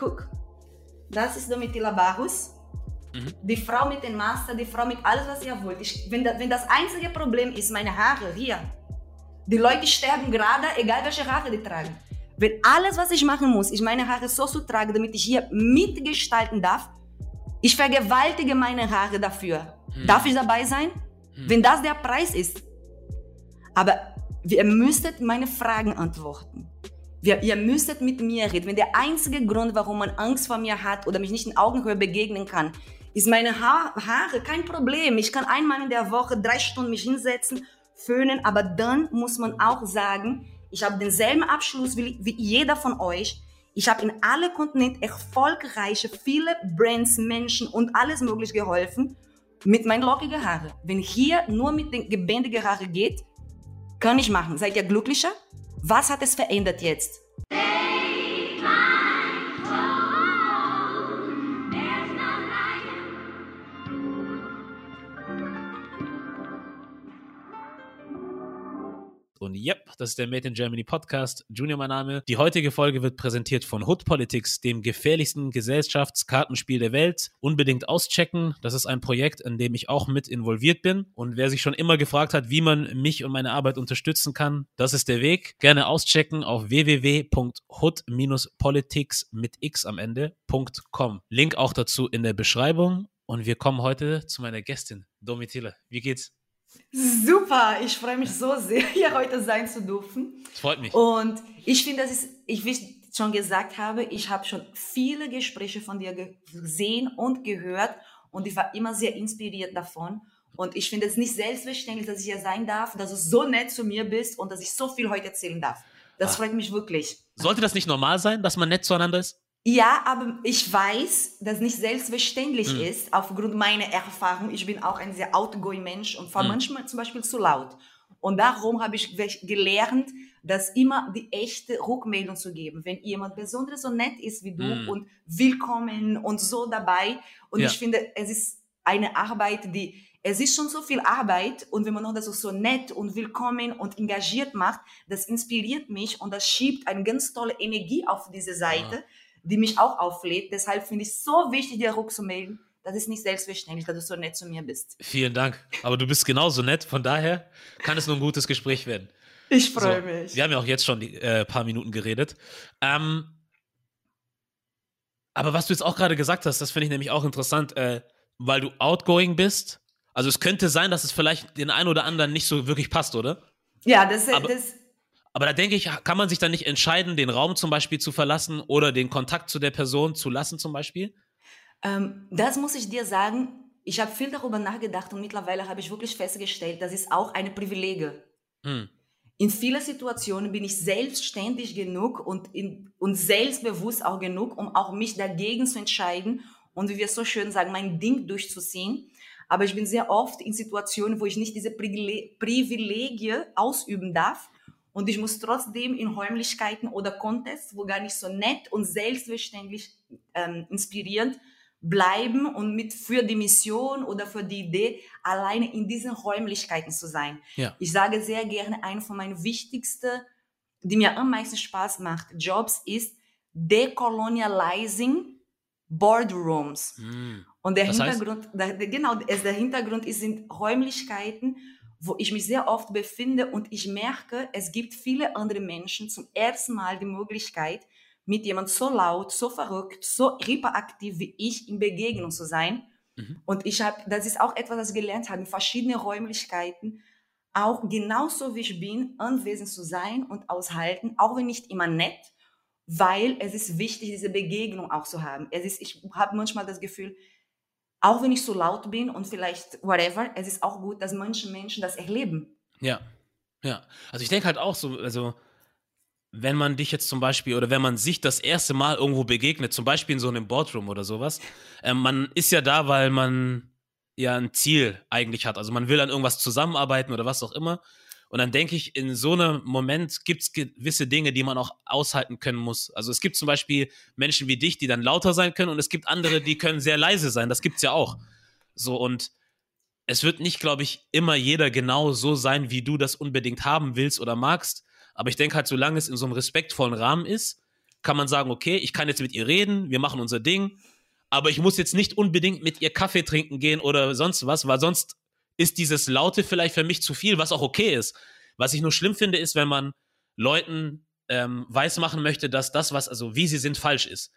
guck. Das ist Domitila Barros. Mhm. Die Frau mit dem Master, die Frau mit alles, was ihr wollt. Ich, wenn, da, wenn das einzige Problem ist, meine Haare hier, die Leute sterben gerade, egal welche Haare die tragen. Wenn alles, was ich machen muss, ist meine Haare so zu tragen, damit ich hier mitgestalten darf, ich vergewaltige meine Haare dafür. Mhm. Darf ich dabei sein? Mhm. Wenn das der Preis ist. Aber ihr müsstet meine Fragen antworten. Wir, ihr müsstet mit mir reden. Wenn der einzige Grund, warum man Angst vor mir hat oder mich nicht in Augenhöhe begegnen kann, ist meine ha Haare kein Problem. Ich kann einmal in der Woche drei Stunden mich hinsetzen, föhnen, aber dann muss man auch sagen, ich habe denselben Abschluss wie, wie jeder von euch. Ich habe in alle Kontinente erfolgreiche, viele Brands, Menschen und alles möglich geholfen mit meinen lockigen Haaren. Wenn hier nur mit den gebändigen Haaren geht, kann ich machen. Seid ihr glücklicher? Was hat es verändert jetzt? Und yep, das ist der Made in Germany Podcast. Junior mein Name. Die heutige Folge wird präsentiert von Hood Politics, dem gefährlichsten Gesellschaftskartenspiel der Welt. Unbedingt auschecken. Das ist ein Projekt, in dem ich auch mit involviert bin. Und wer sich schon immer gefragt hat, wie man mich und meine Arbeit unterstützen kann, das ist der Weg. Gerne auschecken auf www.hood-politics mit x am Ende.com. Link auch dazu in der Beschreibung. Und wir kommen heute zu meiner Gästin, Domitille. Wie geht's? Super, ich freue mich so sehr, hier heute sein zu dürfen. Das freut mich. Und ich finde, das ist, ich, wie ich schon gesagt habe, ich habe schon viele Gespräche von dir gesehen und gehört und ich war immer sehr inspiriert davon. Und ich finde es nicht selbstverständlich, dass ich hier sein darf, dass du so nett zu mir bist und dass ich so viel heute erzählen darf. Das ah. freut mich wirklich. Sollte das nicht normal sein, dass man nett zueinander ist? Ja, aber ich weiß, dass nicht selbstverständlich mhm. ist, aufgrund meiner Erfahrung. Ich bin auch ein sehr outgoing Mensch und fahre mhm. manchmal zum Beispiel zu laut. Und darum habe ich gelernt, dass immer die echte Rückmeldung zu geben. Wenn jemand besonders so nett ist wie du mhm. und willkommen und so dabei. Und ja. ich finde, es ist eine Arbeit, die, es ist schon so viel Arbeit und wenn man noch das so nett und willkommen und engagiert macht, das inspiriert mich und das schiebt eine ganz tolle Energie auf diese Seite. Ja die mich auch auflädt. Deshalb finde ich es so wichtig, dir rückzumelden. Das ist nicht selbstverständlich, dass du so nett zu mir bist. Vielen Dank. Aber du bist genauso nett. Von daher kann es nur ein gutes Gespräch werden. Ich freue so, mich. Wir haben ja auch jetzt schon ein äh, paar Minuten geredet. Ähm, aber was du jetzt auch gerade gesagt hast, das finde ich nämlich auch interessant, äh, weil du outgoing bist. Also es könnte sein, dass es vielleicht den einen oder anderen nicht so wirklich passt, oder? Ja, das, aber, das aber da denke ich, kann man sich dann nicht entscheiden, den Raum zum Beispiel zu verlassen oder den Kontakt zu der Person zu lassen zum Beispiel? Ähm, das muss ich dir sagen. Ich habe viel darüber nachgedacht und mittlerweile habe ich wirklich festgestellt, das ist auch eine Privilege. Hm. In vielen Situationen bin ich selbstständig genug und, in, und selbstbewusst auch genug, um auch mich dagegen zu entscheiden und wie wir so schön sagen, mein Ding durchzuziehen. Aber ich bin sehr oft in Situationen, wo ich nicht diese Privilegie ausüben darf und ich muss trotzdem in Räumlichkeiten oder Contests, wo gar nicht so nett und selbstverständlich ähm, inspirierend bleiben und mit für die Mission oder für die Idee alleine in diesen Räumlichkeiten zu sein. Ja. Ich sage sehr gerne, eine von meinen wichtigsten, die mir am meisten Spaß macht, Jobs ist Decolonializing Boardrooms. Mm. Und der das Hintergrund, der, genau, der Hintergrund ist sind Räumlichkeiten, wo ich mich sehr oft befinde und ich merke, es gibt viele andere Menschen zum ersten Mal die Möglichkeit, mit jemand so laut, so verrückt, so hyperaktiv wie ich in Begegnung zu sein. Mhm. Und ich habe, das ist auch etwas, was ich gelernt habe, in verschiedenen Räumlichkeiten, auch genauso wie ich bin, anwesend zu sein und aushalten, auch wenn nicht immer nett, weil es ist wichtig, diese Begegnung auch zu haben. Es ist, ich habe manchmal das Gefühl, auch wenn ich so laut bin und vielleicht whatever, es ist auch gut, dass manche Menschen das erleben. Ja, ja. Also ich denke halt auch so, also wenn man dich jetzt zum Beispiel oder wenn man sich das erste Mal irgendwo begegnet, zum Beispiel in so einem Boardroom oder sowas, äh, man ist ja da, weil man ja ein Ziel eigentlich hat. Also man will an irgendwas zusammenarbeiten oder was auch immer. Und dann denke ich, in so einem Moment gibt es gewisse Dinge, die man auch aushalten können muss. Also es gibt zum Beispiel Menschen wie dich, die dann lauter sein können und es gibt andere, die können sehr leise sein. Das gibt es ja auch. So und es wird nicht, glaube ich, immer jeder genau so sein, wie du das unbedingt haben willst oder magst. Aber ich denke halt, solange es in so einem respektvollen Rahmen ist, kann man sagen, okay, ich kann jetzt mit ihr reden, wir machen unser Ding, aber ich muss jetzt nicht unbedingt mit ihr Kaffee trinken gehen oder sonst was, weil sonst ist dieses Laute vielleicht für mich zu viel, was auch okay ist. Was ich nur schlimm finde, ist, wenn man Leuten ähm, weismachen möchte, dass das, was, also wie sie sind, falsch ist.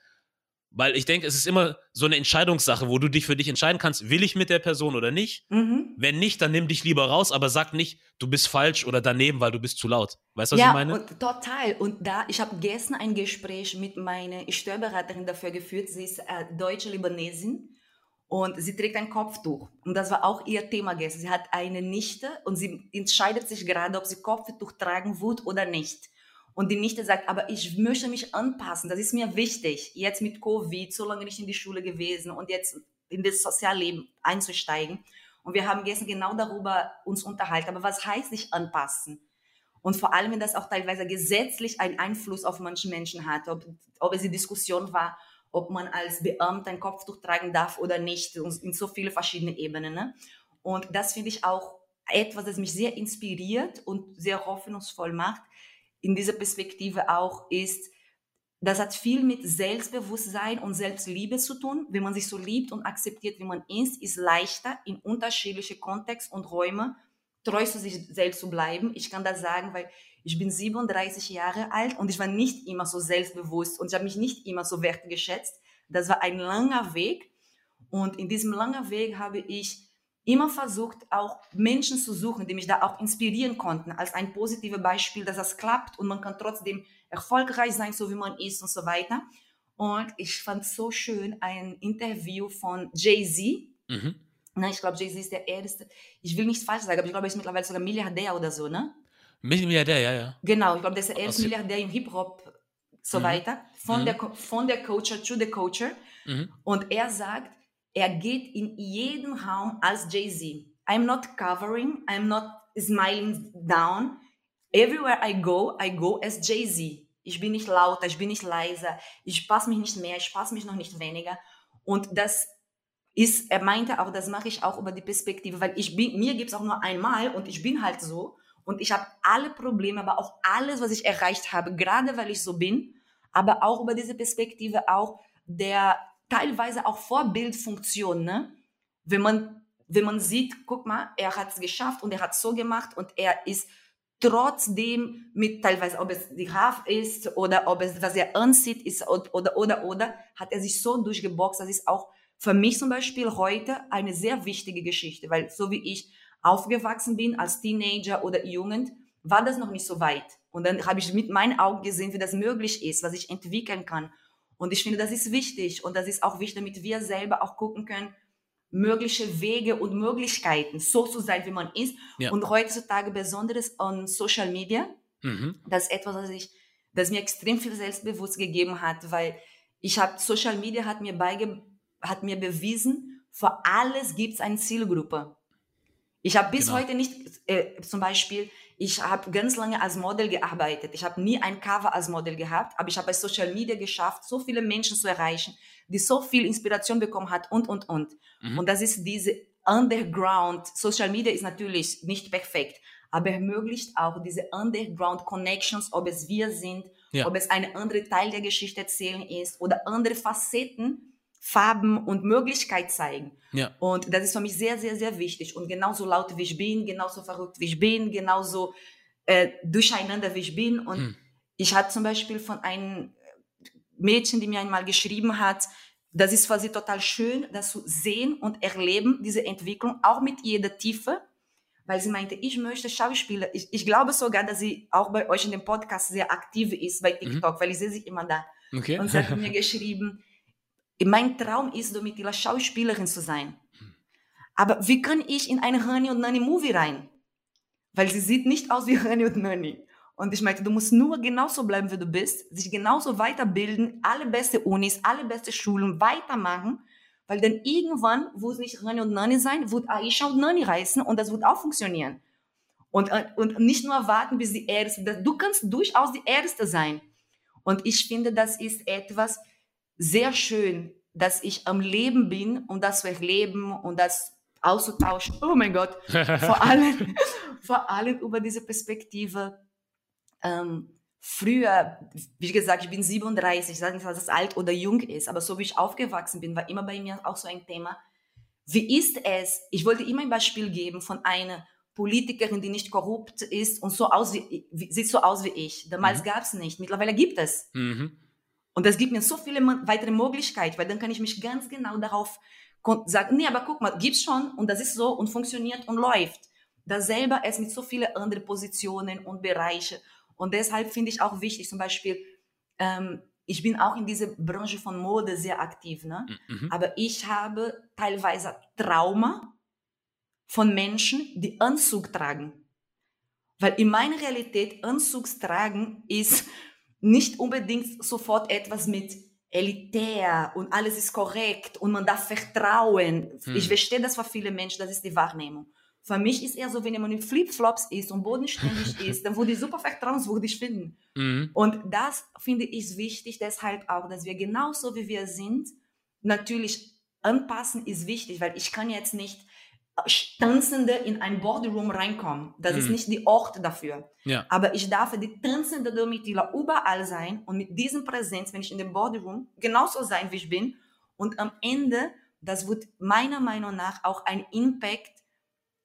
Weil ich denke, es ist immer so eine Entscheidungssache, wo du dich für dich entscheiden kannst, will ich mit der Person oder nicht? Mhm. Wenn nicht, dann nimm dich lieber raus, aber sag nicht, du bist falsch oder daneben, weil du bist zu laut. Weißt du, was ja, ich meine? Und, total. Und da, ich habe gestern ein Gespräch mit meiner Steuerberaterin dafür geführt. Sie ist äh, deutsche Libanesin und sie trägt ein Kopftuch. Und das war auch ihr Thema gestern. Sie hat eine Nichte und sie entscheidet sich gerade, ob sie Kopftuch tragen wird oder nicht. Und die Nichte sagt, aber ich möchte mich anpassen, das ist mir wichtig. Jetzt mit Covid, so lange nicht in die Schule gewesen und jetzt in das Sozialleben einzusteigen. Und wir haben gestern genau darüber uns unterhalten. Aber was heißt sich anpassen? Und vor allem, wenn das auch teilweise gesetzlich einen Einfluss auf manche Menschen hat, ob, ob es die Diskussion war, ob man als Beamter ein Kopftuch tragen darf oder nicht, in so viele verschiedene Ebenen. Ne? Und das finde ich auch etwas, das mich sehr inspiriert und sehr hoffnungsvoll macht, in dieser Perspektive auch ist, das hat viel mit Selbstbewusstsein und Selbstliebe zu tun. Wenn man sich so liebt und akzeptiert, wie man ist, ist leichter in unterschiedliche Kontexte und Räume treu zu sich selbst zu bleiben. Ich kann das sagen, weil ich bin 37 Jahre alt und ich war nicht immer so selbstbewusst und ich habe mich nicht immer so wertgeschätzt. Das war ein langer Weg und in diesem langen Weg habe ich immer versucht, auch Menschen zu suchen, die mich da auch inspirieren konnten, als ein positives Beispiel, dass das klappt und man kann trotzdem erfolgreich sein, so wie man ist und so weiter. Und ich fand so schön ein Interview von Jay-Z. Mhm. ich glaube, Jay-Z ist der erste. Ich will nichts falsch sagen, aber ich glaube, er ist mittlerweile sogar Milliardär oder so, ne? Milliardär, ja, ja. Genau, ich glaube, der ist der erste Aus Milliardär im Hip-Hop, so mhm. weiter. Von, mhm. der, von der Culture to the Culture. Mhm. Und er sagt, er geht in jeden Raum als Jay-Z. I'm not covering, I'm not smiling down. Everywhere I go, I go as Jay-Z. Ich bin nicht lauter, ich bin nicht leiser, ich passe mich nicht mehr, ich passe mich noch nicht weniger. Und das ist, er meinte auch, das mache ich auch über die Perspektive, weil ich bin, mir gibt es auch nur einmal und ich bin halt so und ich habe alle Probleme, aber auch alles, was ich erreicht habe, gerade weil ich so bin, aber auch über diese Perspektive auch der teilweise auch Vorbildfunktion, ne? Wenn man, wenn man sieht, guck mal, er hat es geschafft und er hat so gemacht und er ist trotzdem mit teilweise, ob es die Haft ist oder ob es, was er anzieht, ist oder, oder, oder, hat er sich so durchgeboxt. Das ist auch für mich zum Beispiel heute eine sehr wichtige Geschichte, weil so wie ich aufgewachsen bin als Teenager oder Jugend, war das noch nicht so weit. Und dann habe ich mit meinen Augen gesehen, wie das möglich ist, was ich entwickeln kann. Und ich finde, das ist wichtig und das ist auch wichtig, damit wir selber auch gucken können, mögliche Wege und Möglichkeiten, so zu sein, wie man ist. Ja. Und heutzutage besonders on Social Media, mhm. das ist etwas, das, ich, das mir extrem viel Selbstbewusst gegeben hat, weil ich habe, Social Media hat mir, beige, hat mir bewiesen, für alles gibt es eine Zielgruppe. Ich habe bis genau. heute nicht, äh, zum Beispiel, ich habe ganz lange als Model gearbeitet. Ich habe nie ein Cover als Model gehabt, aber ich habe bei Social Media geschafft, so viele Menschen zu erreichen, die so viel Inspiration bekommen hat und, und, und. Mhm. Und das ist diese Underground. Social Media ist natürlich nicht perfekt, aber ermöglicht auch diese Underground Connections, ob es wir sind, ja. ob es eine andere Teil der Geschichte erzählen ist oder andere Facetten Farben und Möglichkeit zeigen. Ja. Und das ist für mich sehr, sehr, sehr wichtig. Und genauso laut wie ich bin, genauso verrückt wie ich bin, genauso äh, durcheinander wie ich bin. Und hm. ich hatte zum Beispiel von einem Mädchen, die mir einmal geschrieben hat, das ist für sie total schön, das zu sehen und erleben, diese Entwicklung, auch mit jeder Tiefe, weil sie meinte, ich möchte Schauspieler. Ich, ich glaube sogar, dass sie auch bei euch in dem Podcast sehr aktiv ist bei mhm. TikTok, mhm. weil ich sehe sie immer da. Okay. Und sie hat mir geschrieben, mein Traum ist, Domitila Schauspielerin zu sein. Aber wie kann ich in eine Honey und Nanny Movie rein? Weil sie sieht nicht aus wie Honey und Nanny. Und ich meinte, du musst nur genauso bleiben, wie du bist, sich genauso weiterbilden, alle beste Unis, alle beste Schulen weitermachen, weil dann irgendwann, wo es nicht Honey und Nanny sein, wird Aisha und Nanny reißen und das wird auch funktionieren. Und, äh, und nicht nur warten, bis die Erste, du kannst durchaus die Erste sein. Und ich finde, das ist etwas, sehr schön, dass ich am Leben bin und das wir leben und das auszutauschen. Oh mein Gott, vor allem, vor allem über diese Perspektive ähm, früher, wie gesagt, ich bin 37, ich sage nicht, dass es alt oder jung ist, aber so wie ich aufgewachsen bin, war immer bei mir auch so ein Thema. Wie ist es? Ich wollte immer ein Beispiel geben von einer Politikerin, die nicht korrupt ist und so aus wie, sieht so aus wie ich. Damals mhm. gab es nicht, mittlerweile gibt es. Mhm. Und das gibt mir so viele weitere Möglichkeiten, weil dann kann ich mich ganz genau darauf sagen, nee, aber guck mal, gibt's schon und das ist so und funktioniert und läuft. Dasselbe ist mit so vielen anderen Positionen und Bereichen. Und deshalb finde ich auch wichtig, zum Beispiel, ähm, ich bin auch in dieser Branche von Mode sehr aktiv, ne? Mhm. aber ich habe teilweise Trauma von Menschen, die Anzug tragen. Weil in meiner Realität Anzug tragen ist nicht unbedingt sofort etwas mit elitär und alles ist korrekt und man darf vertrauen. Hm. Ich verstehe das für viele Menschen, das ist die Wahrnehmung. Für mich ist eher so, wenn man in Flipflops ist und bodenständig ist, dann würde ich super vertrauenswürdig finden. Mhm. Und das finde ich wichtig, deshalb auch, dass wir genauso wie wir sind, natürlich anpassen ist wichtig, weil ich kann jetzt nicht Tanzende in ein Boardroom reinkommen. Das mhm. ist nicht die Ort dafür. Ja. Aber ich darf die tanzende Domitila überall sein und mit diesem Präsenz, wenn ich in dem Boardroom genauso sein, wie ich bin. Und am Ende, das wird meiner Meinung nach auch ein Impact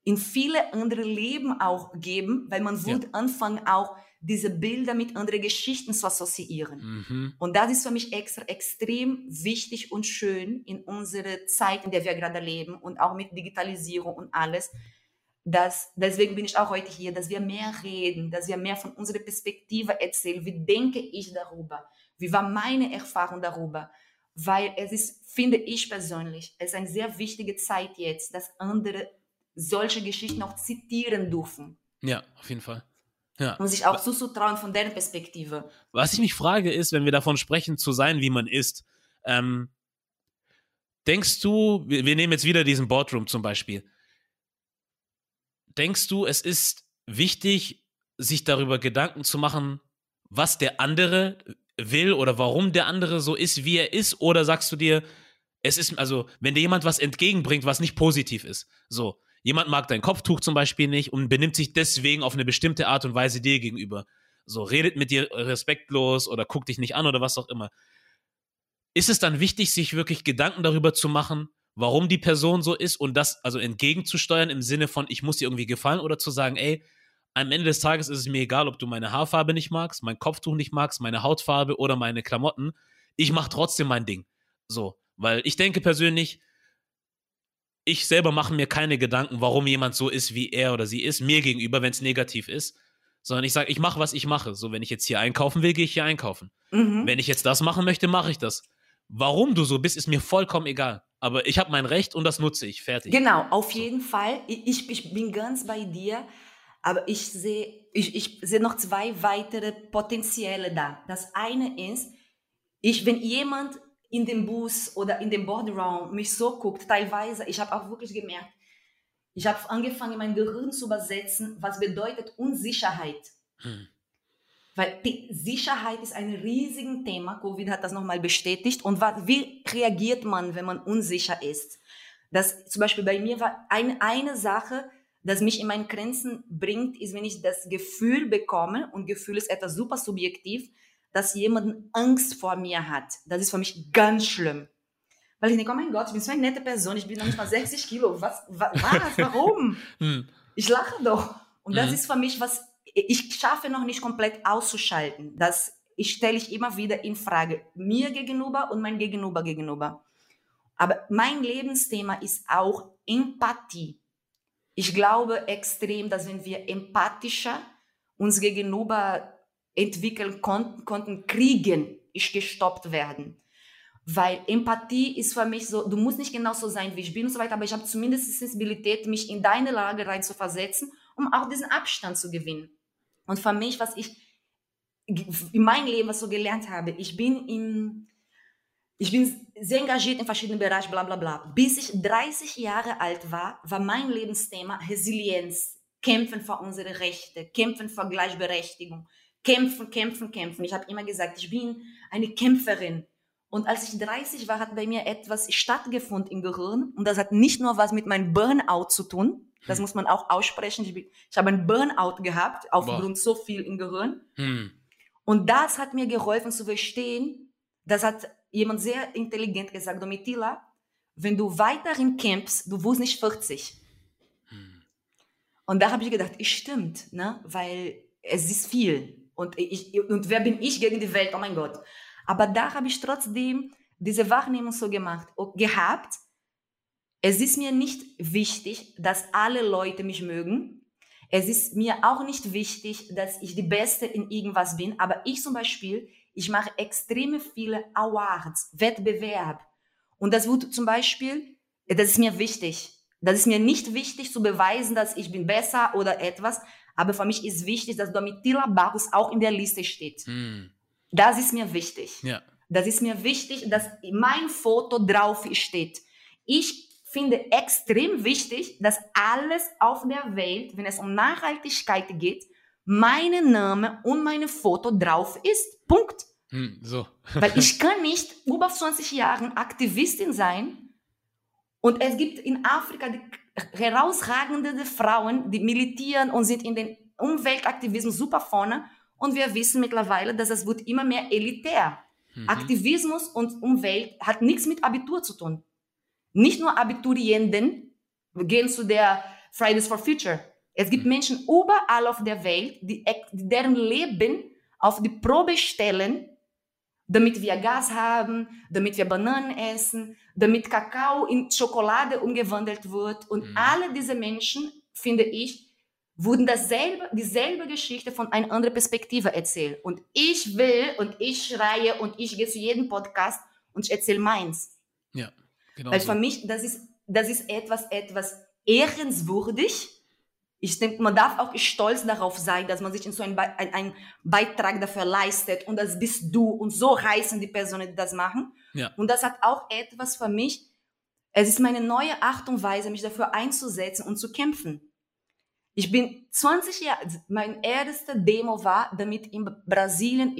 in viele andere Leben auch geben, weil man wird ja. anfangen auch diese Bilder mit anderen Geschichten zu assoziieren. Mhm. Und das ist für mich extra extrem wichtig und schön in unserer Zeit, in der wir gerade leben und auch mit Digitalisierung und alles. Dass, deswegen bin ich auch heute hier, dass wir mehr reden, dass wir mehr von unserer Perspektive erzählen. Wie denke ich darüber? Wie war meine Erfahrung darüber? Weil es ist, finde ich persönlich, es ist eine sehr wichtige Zeit jetzt, dass andere solche Geschichten auch zitieren dürfen. Ja, auf jeden Fall. Ja. Um sich auch zuzutrauen von deren Perspektive. Was ich mich frage, ist, wenn wir davon sprechen, zu sein, wie man ist, ähm, denkst du, wir, wir nehmen jetzt wieder diesen Boardroom zum Beispiel, denkst du, es ist wichtig, sich darüber Gedanken zu machen, was der andere will oder warum der andere so ist, wie er ist? Oder sagst du dir, es ist, also, wenn dir jemand was entgegenbringt, was nicht positiv ist, so, Jemand mag dein Kopftuch zum Beispiel nicht und benimmt sich deswegen auf eine bestimmte Art und Weise dir gegenüber. So, redet mit dir respektlos oder guckt dich nicht an oder was auch immer. Ist es dann wichtig, sich wirklich Gedanken darüber zu machen, warum die Person so ist und das also entgegenzusteuern im Sinne von, ich muss dir irgendwie gefallen oder zu sagen, ey, am Ende des Tages ist es mir egal, ob du meine Haarfarbe nicht magst, mein Kopftuch nicht magst, meine Hautfarbe oder meine Klamotten. Ich mache trotzdem mein Ding. So, weil ich denke persönlich, ich selber mache mir keine Gedanken, warum jemand so ist, wie er oder sie ist, mir gegenüber, wenn es negativ ist. Sondern ich sage, ich mache, was ich mache. So, wenn ich jetzt hier einkaufen will, gehe ich hier einkaufen. Mhm. Wenn ich jetzt das machen möchte, mache ich das. Warum du so bist, ist mir vollkommen egal. Aber ich habe mein Recht und das nutze ich. Fertig. Genau, auf jeden Fall. Ich, ich bin ganz bei dir. Aber ich sehe ich, ich seh noch zwei weitere Potenziale da. Das eine ist, ich, wenn jemand in dem Bus oder in dem Boardroom mich so guckt, teilweise, ich habe auch wirklich gemerkt, ich habe angefangen, mein Gehirn zu übersetzen, was bedeutet Unsicherheit. Hm. Weil die Sicherheit ist ein riesiges Thema. Covid hat das nochmal bestätigt. Und was, wie reagiert man, wenn man unsicher ist? Das zum Beispiel bei mir war ein, eine Sache, das mich in meinen Grenzen bringt, ist, wenn ich das Gefühl bekomme, und Gefühl ist etwas super subjektiv, dass jemand Angst vor mir hat. Das ist für mich ganz schlimm. Weil ich denke, oh mein Gott, ich bin so eine nette Person, ich bin noch nicht mal 60 Kilo. Was, was, warum? Hm. ich lache doch. Und das mhm. ist für mich was, ich schaffe noch nicht komplett auszuschalten. Das ich stelle ich immer wieder in Frage, mir gegenüber und mein Gegenüber gegenüber. Aber mein Lebensthema ist auch Empathie. Ich glaube extrem, dass wenn wir empathischer uns gegenüber entwickeln konnten, konnten Kriegen ist gestoppt werden. Weil Empathie ist für mich so, du musst nicht genauso sein, wie ich bin und so weiter, aber ich habe zumindest die Sensibilität, mich in deine Lage rein zu versetzen, um auch diesen Abstand zu gewinnen. Und für mich, was ich in meinem Leben so gelernt habe, ich bin in, ich bin sehr engagiert in verschiedenen Bereichen, bla bla bla. Bis ich 30 Jahre alt war, war mein Lebensthema Resilienz, Kämpfen für unsere Rechte, Kämpfen für Gleichberechtigung, kämpfen, kämpfen, kämpfen. Ich habe immer gesagt, ich bin eine Kämpferin. Und als ich 30 war, hat bei mir etwas stattgefunden im Gehirn. Und das hat nicht nur was mit meinem Burnout zu tun. Das hm. muss man auch aussprechen. Ich, ich habe ein Burnout gehabt, aufgrund Boah. so viel im Gehirn. Hm. Und das hat mir geholfen zu verstehen, das hat jemand sehr intelligent gesagt, Domitila, wenn du weiterhin kämpfst, du wirst nicht 40. Hm. Und da habe ich gedacht, es stimmt, ne? weil es ist viel. Und, ich, und wer bin ich gegen die Welt? Oh mein Gott. Aber da habe ich trotzdem diese Wahrnehmung so gemacht, gehabt. Es ist mir nicht wichtig, dass alle Leute mich mögen. Es ist mir auch nicht wichtig, dass ich die Beste in irgendwas bin. Aber ich zum Beispiel, ich mache extreme viele Awards, Wettbewerb. Und das wird zum Beispiel, das ist mir wichtig. Das ist mir nicht wichtig zu beweisen, dass ich bin besser oder etwas. Aber für mich ist wichtig, dass Domitila Barros auch in der Liste steht. Hm. Das ist mir wichtig. Ja. Das ist mir wichtig, dass mein Foto drauf steht. Ich finde extrem wichtig, dass alles auf der Welt, wenn es um Nachhaltigkeit geht, mein Name und mein Foto drauf ist. Punkt. Hm, so. Weil ich kann nicht über 20 Jahre Aktivistin sein und es gibt in Afrika die herausragende Frauen, die militieren und sind in den Umweltaktivismus super vorne und wir wissen mittlerweile, dass es wird immer mehr elitär. Mhm. Aktivismus und Umwelt hat nichts mit Abitur zu tun. Nicht nur Abiturienten gehen zu der Fridays for Future. Es gibt mhm. Menschen überall auf der Welt, die, deren Leben auf die Probe stellen, damit wir Gas haben, damit wir Bananen essen, damit Kakao in Schokolade umgewandelt wird. Und mhm. alle diese Menschen, finde ich, wurden dasselbe, dieselbe Geschichte von einer anderen Perspektive erzählt. Und ich will und ich schreie und ich gehe zu jedem Podcast und ich erzähle meins. Ja, genau. Weil für mich, das ist, das ist etwas, etwas ehrenswürdig. Ich denke, man darf auch stolz darauf sein, dass man sich in so einen, Be einen Beitrag dafür leistet und das bist du und so reißen die Personen, die das machen. Ja. Und das hat auch etwas für mich, es ist meine neue Art und Weise, mich dafür einzusetzen und zu kämpfen. Ich bin 20 Jahre, mein erste Demo war, damit in Brasilien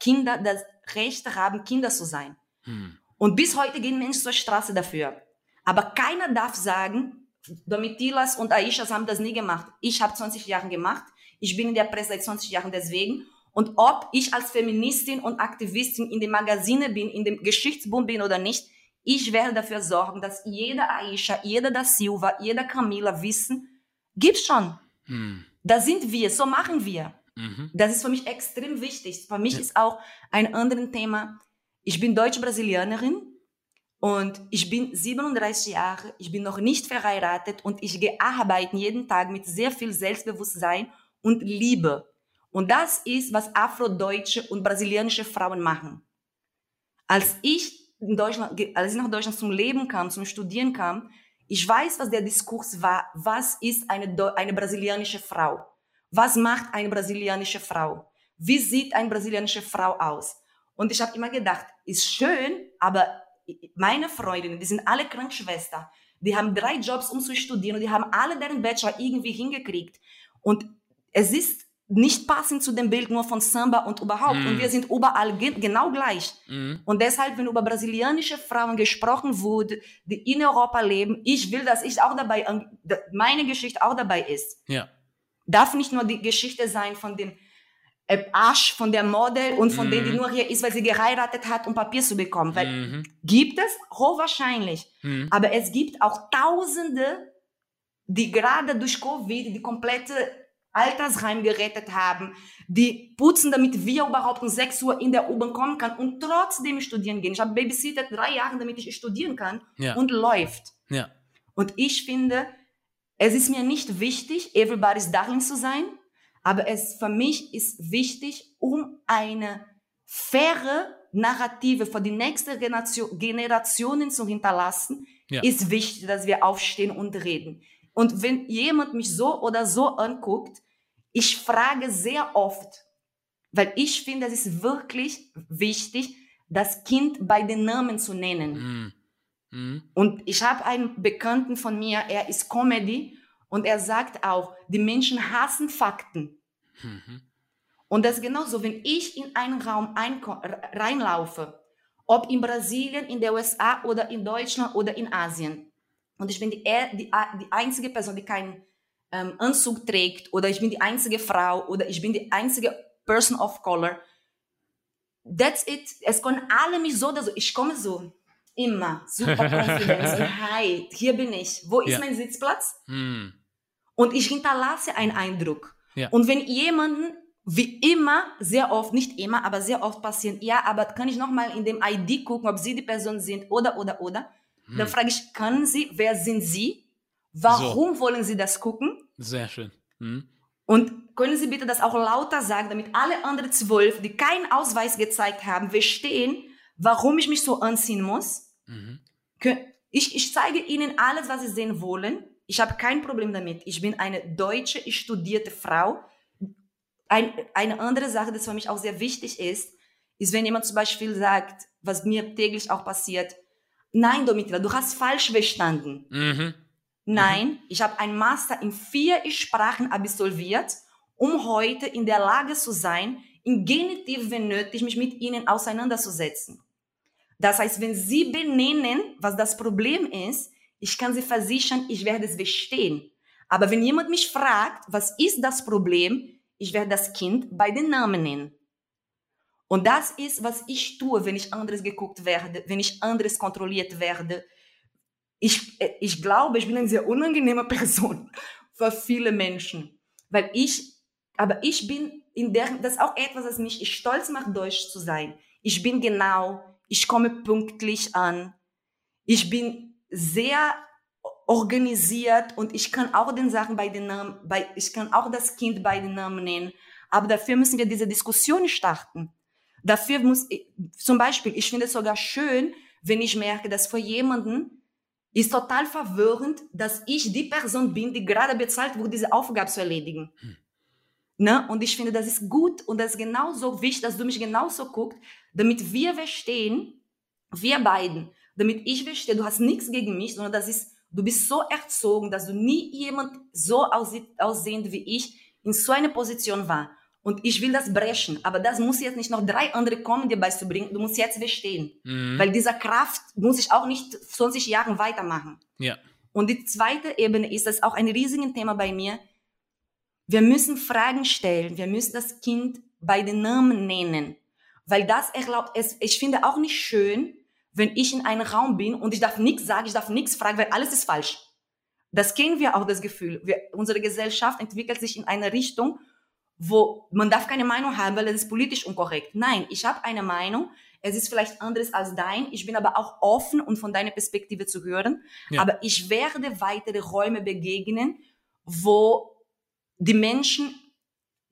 Kinder das Recht haben, Kinder zu sein. Hm. Und bis heute gehen Menschen zur Straße dafür. Aber keiner darf sagen, Domitilas und Aishas haben das nie gemacht. Ich habe 20 Jahre gemacht. Ich bin in der Presse seit 20 Jahren deswegen. Und ob ich als Feministin und Aktivistin in den Magazinen bin, in dem Geschichtsbund bin oder nicht, ich werde dafür sorgen, dass jeder Aisha, jeder da Silva, jeder Camila wissen, Gibt's schon. Hm. Da sind wir, so machen wir. Mhm. Das ist für mich extrem wichtig. Für mich ja. ist auch ein anderes Thema. Ich bin Deutsch-Brasilianerin und ich bin 37 Jahre, ich bin noch nicht verheiratet und ich gehe arbeiten jeden Tag mit sehr viel Selbstbewusstsein und Liebe. Und das ist, was afrodeutsche und brasilianische Frauen machen. Als ich, in Deutschland, als ich nach Deutschland zum Leben kam, zum Studieren kam, ich weiß, was der Diskurs war. Was ist eine, eine brasilianische Frau? Was macht eine brasilianische Frau? Wie sieht eine brasilianische Frau aus? Und ich habe immer gedacht, ist schön, aber meine Freundinnen, die sind alle Krankenschwester, die haben drei Jobs, um zu studieren und die haben alle deren Bachelor irgendwie hingekriegt. Und es ist nicht passend zu dem Bild nur von Samba und überhaupt. Mm. Und wir sind überall ge genau gleich. Mm. Und deshalb, wenn über brasilianische Frauen gesprochen wurde, die in Europa leben, ich will, dass ich auch dabei, meine Geschichte auch dabei ist. Ja. Darf nicht nur die Geschichte sein von äh, Arsch, von der Model und von mm. denen, die nur hier ist, weil sie geheiratet hat, um Papier zu bekommen. Weil -hmm. gibt es hochwahrscheinlich. Mhm. Aber es gibt auch Tausende, die gerade durch Covid die komplette Altersheim gerettet haben, die putzen, damit wir überhaupt um 6 Uhr in der U-Bahn kommen kann und trotzdem studieren gehen. Ich habe Babysitter drei Jahre, damit ich studieren kann ja. und läuft. Ja. Und ich finde, es ist mir nicht wichtig, everybody's darling zu sein, aber es für mich ist wichtig, um eine faire Narrative für die nächste Generation, Generationen zu hinterlassen, ja. ist wichtig, dass wir aufstehen und reden. Und wenn jemand mich so oder so anguckt, ich frage sehr oft, weil ich finde, es ist wirklich wichtig, das Kind bei den Namen zu nennen. Mm. Mm. Und ich habe einen Bekannten von mir, er ist Comedy und er sagt auch, die Menschen hassen Fakten. Mhm. Und das ist genauso, wenn ich in einen Raum reinlaufe, ob in Brasilien, in der USA oder in Deutschland oder in Asien, und ich bin die, die, die einzige Person, die keinen ähm, Anzug trägt oder ich bin die einzige Frau oder ich bin die einzige Person of Color. that's it. Es können alle mich so oder so. Ich komme so immer super confident. Hi, hier bin ich. Wo ist ja. mein Sitzplatz? Hm. Und ich hinterlasse einen Eindruck. Ja. Und wenn jemanden wie immer, sehr oft, nicht immer, aber sehr oft passieren, ja, aber kann ich nochmal in dem ID gucken, ob Sie die Person sind oder, oder, oder? Hm. Dann frage ich, können Sie, wer sind Sie? Warum so. wollen Sie das gucken? Sehr schön. Hm. Und können Sie bitte das auch lauter sagen, damit alle anderen zwölf, die keinen Ausweis gezeigt haben, verstehen, warum ich mich so anziehen muss? Mhm. Ich, ich zeige Ihnen alles, was Sie sehen wollen. Ich habe kein Problem damit. Ich bin eine deutsche, studierte Frau. Ein, eine andere Sache, die für mich auch sehr wichtig ist, ist, wenn jemand zum Beispiel sagt, was mir täglich auch passiert, nein, Domitila, du hast falsch verstanden. Mhm. Nein, mhm. ich habe ein Master in vier Sprachen absolviert, um heute in der Lage zu sein, in Genitiv, wenn nötig, mich mit ihnen auseinanderzusetzen. Das heißt, wenn sie benennen, was das Problem ist, ich kann sie versichern, ich werde es verstehen. Aber wenn jemand mich fragt, was ist das Problem, ich werde das Kind bei den Namen nennen. Und das ist, was ich tue, wenn ich anderes geguckt werde, wenn ich anderes kontrolliert werde. Ich, äh, ich glaube, ich bin eine sehr unangenehme Person für viele Menschen. Weil ich, aber ich bin in der, das ist auch etwas, das mich stolz macht, Deutsch zu sein. Ich bin genau, ich komme pünktlich an. Ich bin sehr organisiert und ich kann auch den Sachen bei den Namen, bei, ich kann auch das Kind bei den Namen nennen. Aber dafür müssen wir diese Diskussion starten. Dafür muss, zum Beispiel, ich finde es sogar schön, wenn ich merke, dass für jemanden ist total verwirrend, dass ich die Person bin, die gerade bezahlt wurde, diese Aufgabe zu erledigen. Hm. Ne? Und ich finde, das ist gut und das ist genauso wichtig, dass du mich genauso guckst, damit wir verstehen, wir beiden, damit ich verstehe, du hast nichts gegen mich, sondern das ist Du bist so erzogen, dass du nie jemand so aussehend wie ich in so einer Position war. Und ich will das brechen. Aber das muss jetzt nicht noch drei andere kommen, dir beizubringen. Du musst jetzt verstehen. Mhm. Weil dieser Kraft muss ich auch nicht 20 Jahre weitermachen. Ja. Und die zweite Ebene ist, das ist auch ein riesiges Thema bei mir. Wir müssen Fragen stellen. Wir müssen das Kind bei den Namen nennen. Weil das erlaubt es, ich finde auch nicht schön, wenn ich in einem Raum bin und ich darf nichts sagen, ich darf nichts fragen, weil alles ist falsch. Das kennen wir auch, das Gefühl. Wir, unsere Gesellschaft entwickelt sich in eine Richtung, wo man darf keine Meinung haben, weil es ist politisch unkorrekt. Nein, ich habe eine Meinung. Es ist vielleicht anderes als dein. Ich bin aber auch offen, um von deiner Perspektive zu hören. Ja. Aber ich werde weitere Räume begegnen, wo die Menschen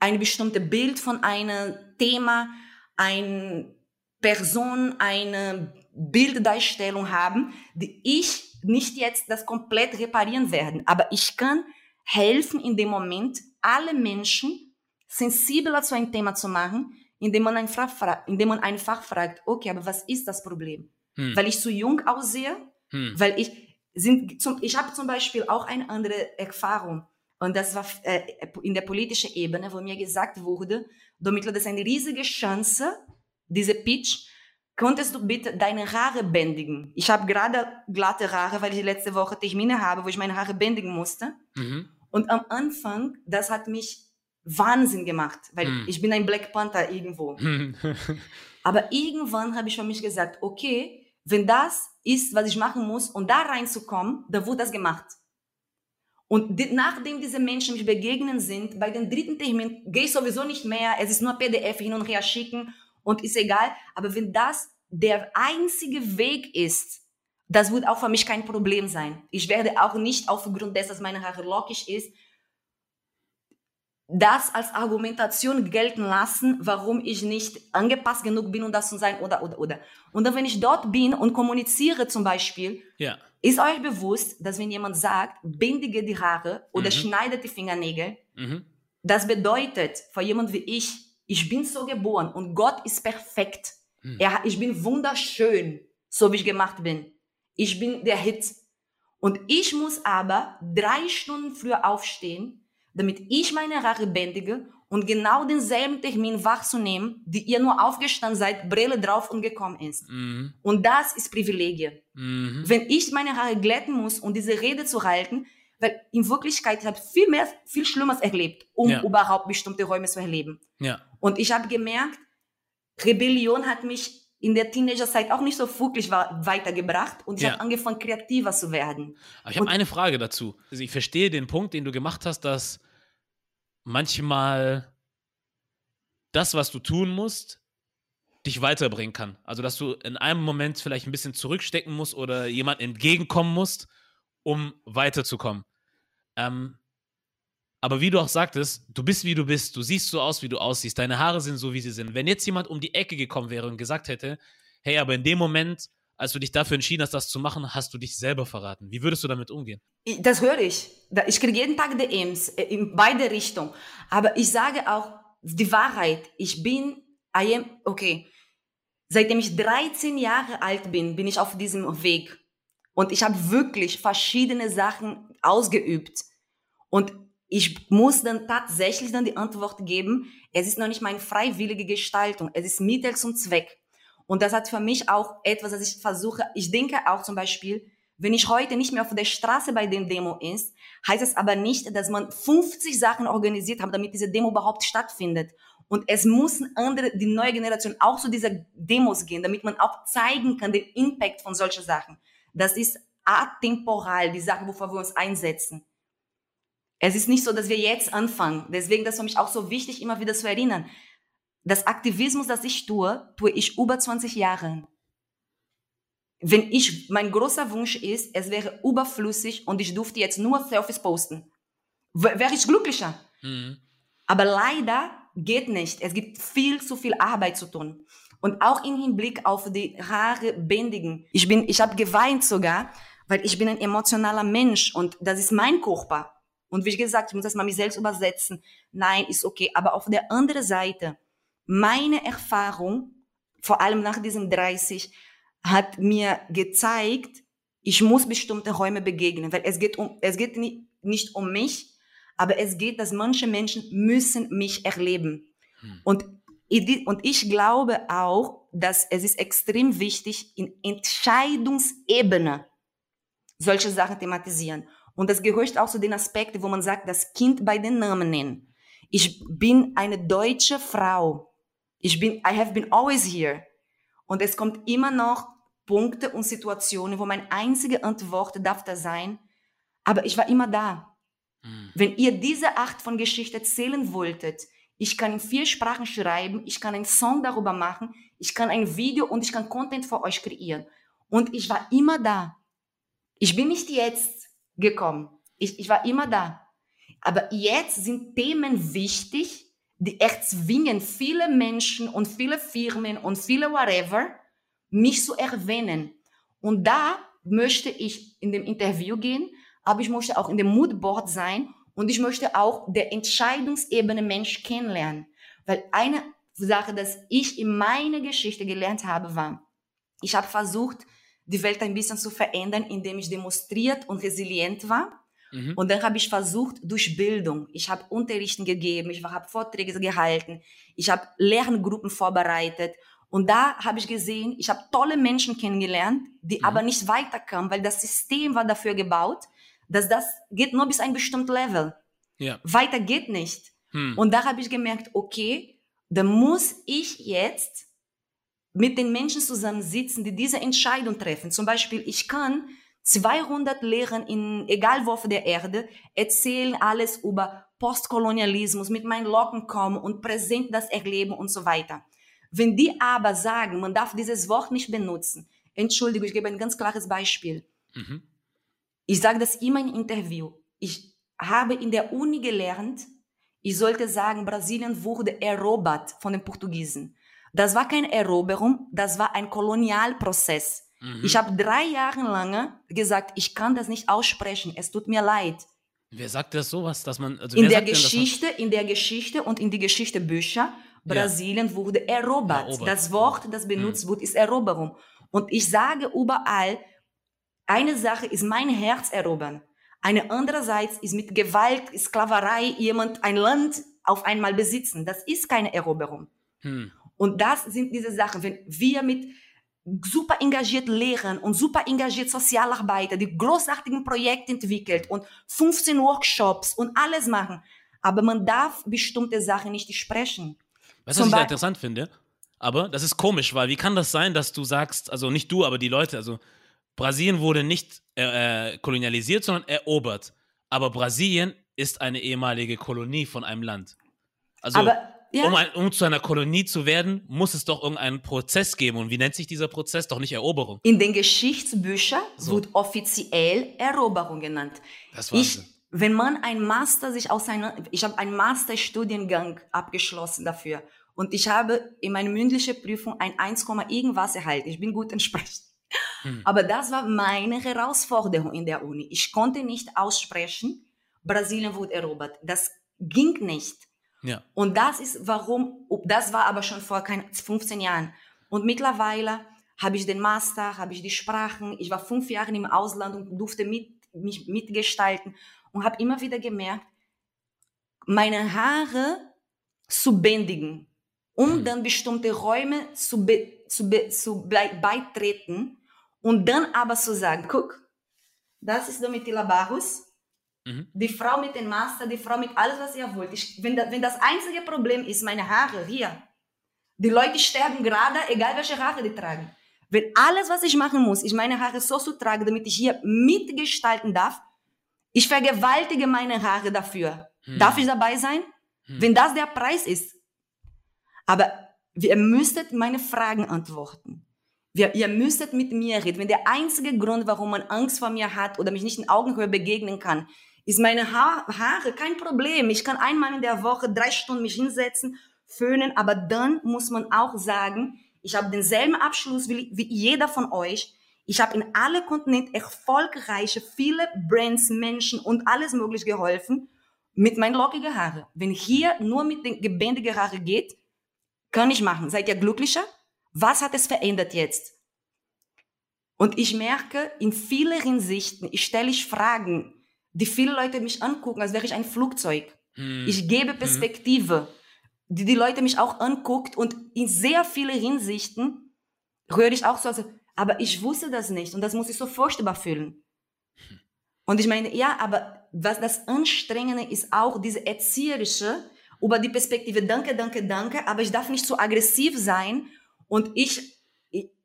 ein bestimmtes Bild von einem Thema, eine Person, eine Bilddarstellung haben, die ich nicht jetzt das komplett reparieren werde. Aber ich kann helfen, in dem Moment alle Menschen sensibler zu einem Thema zu machen, indem man einfach, indem man einfach fragt, okay, aber was ist das Problem? Hm. Weil ich zu jung aussehe, hm. weil ich sind zum, ich habe zum Beispiel auch eine andere Erfahrung und das war äh, in der politischen Ebene, wo mir gesagt wurde, damit das ist eine riesige Chance, diese Pitch, Könntest du bitte deine Haare bändigen? Ich habe gerade glatte Haare, weil ich letzte Woche Termine habe, wo ich meine Haare bändigen musste. Mhm. Und am Anfang, das hat mich Wahnsinn gemacht, weil mhm. ich bin ein Black Panther irgendwo. Aber irgendwann habe ich für mich gesagt, okay, wenn das ist, was ich machen muss, um da reinzukommen, dann wurde das gemacht. Und die, nachdem diese Menschen mich begegnen sind, bei den dritten Termin gehe ich sowieso nicht mehr, es ist nur PDF hin und her schicken und ist egal. Aber wenn das der einzige Weg ist, das wird auch für mich kein Problem sein. Ich werde auch nicht aufgrund dessen, dass meine Haare lockig ist, das als Argumentation gelten lassen, warum ich nicht angepasst genug bin, um das zu sein oder, oder, oder. Und dann, wenn ich dort bin und kommuniziere zum Beispiel, ja. ist euch bewusst, dass wenn jemand sagt, bindige die Haare oder mhm. schneidet die Fingernägel, mhm. das bedeutet für jemand wie ich, ich bin so geboren und Gott ist perfekt. Hm. Er, ich bin wunderschön, so wie ich gemacht bin. Ich bin der Hit. Und ich muss aber drei Stunden früher aufstehen, damit ich meine Haare bändige und genau denselben Termin wahrzunehmen, die ihr nur aufgestanden seid, Brille drauf und gekommen ist. Mhm. Und das ist Privilegie. Mhm. Wenn ich meine Haare glätten muss und diese Rede zu halten, weil in Wirklichkeit habe ich viel mehr, viel Schlimmeres erlebt, um ja. überhaupt bestimmte Räume zu erleben. Ja. Und ich habe gemerkt, Rebellion hat mich in der Teenagerzeit auch nicht so wirklich weitergebracht und ich ja. habe angefangen, kreativer zu werden. Aber ich habe eine Frage dazu. Also ich verstehe den Punkt, den du gemacht hast, dass manchmal das, was du tun musst, dich weiterbringen kann. Also, dass du in einem Moment vielleicht ein bisschen zurückstecken musst oder jemand entgegenkommen musst, um weiterzukommen. Ähm, aber wie du auch sagtest, du bist wie du bist, du siehst so aus, wie du aussiehst, deine Haare sind so, wie sie sind. Wenn jetzt jemand um die Ecke gekommen wäre und gesagt hätte, hey, aber in dem Moment, als du dich dafür entschieden hast, das zu machen, hast du dich selber verraten. Wie würdest du damit umgehen? Das höre ich. Ich kriege jeden Tag DMs äh, in beide Richtungen. Aber ich sage auch die Wahrheit. Ich bin, I am, okay, seitdem ich 13 Jahre alt bin, bin ich auf diesem Weg. Und ich habe wirklich verschiedene Sachen ausgeübt. Und ich muss dann tatsächlich dann die Antwort geben, es ist noch nicht meine freiwillige Gestaltung, es ist Mittel zum Zweck. Und das hat für mich auch etwas, das ich versuche, ich denke auch zum Beispiel, wenn ich heute nicht mehr auf der Straße bei dem Demo ist, heißt es aber nicht, dass man 50 Sachen organisiert hat, damit diese Demo überhaupt stattfindet. Und es muss andere, die neue Generation auch zu dieser Demos gehen, damit man auch zeigen kann, den Impact von solchen Sachen. Das ist atemporal, die Sache, wofür wir uns einsetzen. Es ist nicht so, dass wir jetzt anfangen. Deswegen das ist für mich auch so wichtig, immer wieder zu erinnern. Das Aktivismus, das ich tue, tue ich über 20 Jahre. Wenn ich, mein großer Wunsch ist, es wäre überflüssig und ich durfte jetzt nur Selfies posten. Wäre ich glücklicher. Mhm. Aber leider geht nicht. Es gibt viel zu viel Arbeit zu tun. Und auch im Hinblick auf die Haare bändigen. Ich bin, ich habe geweint sogar, weil ich bin ein emotionaler Mensch und das ist mein Körper. Und wie gesagt, ich muss das mal mich selbst übersetzen. Nein, ist okay. Aber auf der anderen Seite, meine Erfahrung, vor allem nach diesen 30, hat mir gezeigt, ich muss bestimmte Räume begegnen, weil es geht um, es geht nicht, nicht um mich, aber es geht, dass manche Menschen müssen mich erleben. Hm. Und, und ich glaube auch, dass es ist extrem wichtig, in Entscheidungsebene solche Sachen thematisieren. Und das gehört auch zu den Aspekten, wo man sagt, das Kind bei den Namen nennen. Ich bin eine deutsche Frau. Ich bin, I have been always here. Und es kommt immer noch Punkte und Situationen, wo meine einzige Antwort darf da sein, aber ich war immer da. Mhm. Wenn ihr diese Art von Geschichte erzählen wolltet, ich kann in vier Sprachen schreiben, ich kann einen Song darüber machen, ich kann ein Video und ich kann Content für euch kreieren. Und ich war immer da. Ich bin nicht jetzt gekommen. Ich, ich war immer da. Aber jetzt sind Themen wichtig, die erzwingen viele Menschen und viele Firmen und viele whatever, mich zu erwähnen. Und da möchte ich in dem Interview gehen, aber ich möchte auch in dem Moodboard sein und ich möchte auch der Entscheidungsebene Mensch kennenlernen. Weil eine Sache, dass ich in meiner Geschichte gelernt habe, war, ich habe versucht, die Welt ein bisschen zu verändern, indem ich demonstriert und resilient war. Mhm. Und dann habe ich versucht, durch Bildung, ich habe Unterrichten gegeben, ich habe Vorträge gehalten, ich habe Lerngruppen vorbereitet. Und da habe ich gesehen, ich habe tolle Menschen kennengelernt, die mhm. aber nicht weiterkamen, weil das System war dafür gebaut, dass das geht nur bis ein bestimmtes Level. Ja. Weiter geht nicht. Hm. Und da habe ich gemerkt, okay, dann muss ich jetzt mit den Menschen zusammensitzen, die diese Entscheidung treffen. Zum Beispiel, ich kann 200 Lehrern in egal wo auf der Erde erzählen alles über Postkolonialismus, mit meinen Locken kommen und präsent das erleben und so weiter. Wenn die aber sagen, man darf dieses Wort nicht benutzen, Entschuldigung, ich gebe ein ganz klares Beispiel. Mhm. Ich sage das immer im Interview. Ich habe in der Uni gelernt, ich sollte sagen, Brasilien wurde erobert von den Portugiesen. Das war keine Eroberung, das war ein Kolonialprozess. Mhm. Ich habe drei Jahre lang gesagt, ich kann das nicht aussprechen, es tut mir leid. Wer sagt das sowas, dass man also in der Geschichte, in der Geschichte und in die Geschichtebücher Brasilien ja. wurde erobert. erobert. Das Wort, das benutzt mhm. wird, ist Eroberung. Und ich sage überall, eine Sache ist mein Herz erobern. Eine andererseits ist mit Gewalt, Sklaverei jemand ein Land auf einmal besitzen. Das ist keine Eroberung. Hm. Und das sind diese Sachen, wenn wir mit super engagiert Lehrern und super engagiert Sozialarbeiter, die großartigen Projekte entwickelt und 15 Workshops und alles machen. Aber man darf bestimmte Sachen nicht sprechen. Was ich interessant finde, Aber das ist komisch, weil wie kann das sein, dass du sagst, also nicht du, aber die Leute, also Brasilien wurde nicht äh, äh kolonialisiert, sondern erobert. Aber Brasilien ist eine ehemalige Kolonie von einem Land. Also aber, ja. um, ein, um, zu einer Kolonie zu werden, muss es doch irgendeinen Prozess geben. Und wie nennt sich dieser Prozess? Doch nicht Eroberung. In den Geschichtsbüchern so. wird offiziell Eroberung genannt. Das ich, wenn man ein Master sich aus einer, ich habe einen Masterstudiengang abgeschlossen dafür und ich habe in meiner mündlichen Prüfung ein 1, irgendwas erhalten. Ich bin gut entsprechend. Hm. Aber das war meine Herausforderung in der Uni. Ich konnte nicht aussprechen, Brasilien wurde erobert. Das ging nicht. Ja. Und das ist warum, das war aber schon vor 15 Jahren. Und mittlerweile habe ich den Master, habe ich die Sprachen. Ich war fünf Jahre im Ausland und durfte mit, mich mitgestalten und habe immer wieder gemerkt, meine Haare zu bändigen, um hm. dann bestimmte Räume zu, be, zu, be, zu beitreten und dann aber zu sagen, guck, das ist Domitila Barros, mhm. die Frau mit dem Master, die Frau mit alles, was ihr wollt. Ich, wenn, da, wenn das einzige Problem ist, meine Haare hier, die Leute sterben gerade, egal welche Haare die tragen. Wenn alles, was ich machen muss, ich meine Haare so zu tragen, damit ich hier mitgestalten darf, ich vergewaltige meine Haare dafür. Mhm. Darf ich dabei sein? Mhm. Wenn das der Preis ist. Aber ihr müsstet meine Fragen antworten. Wir, ihr müsstet mit mir reden. Wenn der einzige Grund, warum man Angst vor mir hat oder mich nicht in Augenhöhe begegnen kann, ist meine ha Haare kein Problem. Ich kann einmal in der Woche drei Stunden mich hinsetzen, föhnen, aber dann muss man auch sagen, ich habe denselben Abschluss wie, wie jeder von euch. Ich habe in alle Kontinente erfolgreiche, viele Brands, Menschen und alles möglich geholfen mit meinen lockigen Haaren. Wenn hier nur mit den gebändigen Haaren geht, kann ich machen. Seid ihr glücklicher? Was hat es verändert jetzt? Und ich merke in vielen Hinsichten, ich stelle ich Fragen, die viele Leute mich angucken, als wäre ich ein Flugzeug. Hm. Ich gebe hm. Perspektive, hm. die die Leute mich auch anguckt und in sehr vielen Hinsichten höre ich auch so, also, aber ich wusste das nicht und das muss ich so furchtbar fühlen. Hm. Und ich meine, ja, aber was das Anstrengende ist auch diese erzieherische, über die Perspektive, danke, danke, danke, aber ich darf nicht zu aggressiv sein und ich,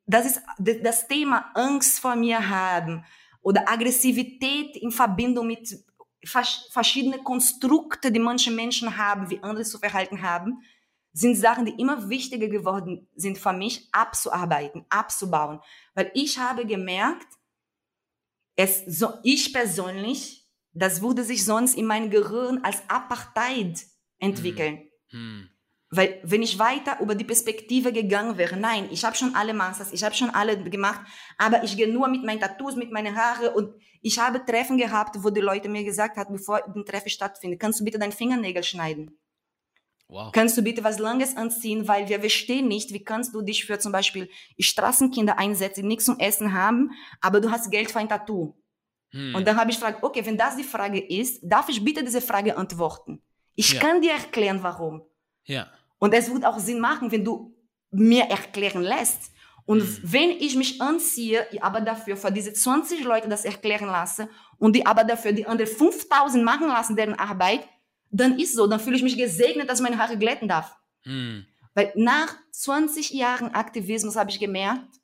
das ist das Thema Angst vor mir haben oder Aggressivität in Verbindung mit verschiedenen Konstrukten, die manche Menschen haben, wie andere zu verhalten haben, sind Sachen, die immer wichtiger geworden sind für mich, abzuarbeiten, abzubauen. Weil ich habe gemerkt, es, so, ich persönlich, das würde sich sonst in meinem Gehirn als Apartheid entwickeln. Hm. Hm. Weil wenn ich weiter über die Perspektive gegangen wäre, nein, ich habe schon alle Masters, ich habe schon alle gemacht, aber ich gehe nur mit meinen Tattoos, mit meinen Haaren und ich habe Treffen gehabt, wo die Leute mir gesagt haben, bevor ein Treffen stattfindet, kannst du bitte deinen Fingernägel schneiden? Wow. Kannst du bitte was Langes anziehen, weil wir verstehen nicht, wie kannst du dich für zum Beispiel Straßenkinder einsetzen, die nichts zum Essen haben, aber du hast Geld für ein Tattoo. Hm. Und dann habe ich gefragt, okay, wenn das die Frage ist, darf ich bitte diese Frage antworten? Ich ja. kann dir erklären, warum. Ja. Und es wird auch Sinn machen, wenn du mir erklären lässt. Und mhm. wenn ich mich anziehe, aber dafür für diese 20 Leute das erklären lasse und die aber dafür die anderen 5000 machen lassen, deren Arbeit, dann ist so, dann fühle ich mich gesegnet, dass meine Haare glätten darf. Mhm. Weil nach 20 Jahren Aktivismus habe ich gemerkt,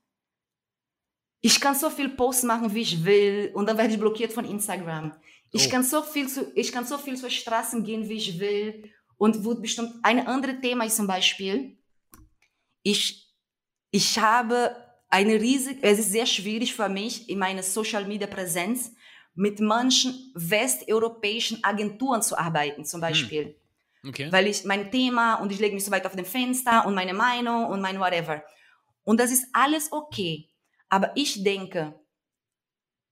ich kann so viel Posts machen, wie ich will, und dann werde ich blockiert von Instagram. Ich, oh. kann so viel zu, ich kann so viel zur Straßen gehen, wie ich will, und wird bestimmt ein anderes Thema ist zum Beispiel, ich, ich habe eine riesige, es ist sehr schwierig für mich in meiner Social Media Präsenz mit manchen westeuropäischen Agenturen zu arbeiten, zum hm. Beispiel. Hm. Okay. Weil ich mein Thema und ich lege mich so weit auf dem Fenster und meine Meinung und mein whatever. Und das ist alles okay. Aber ich denke,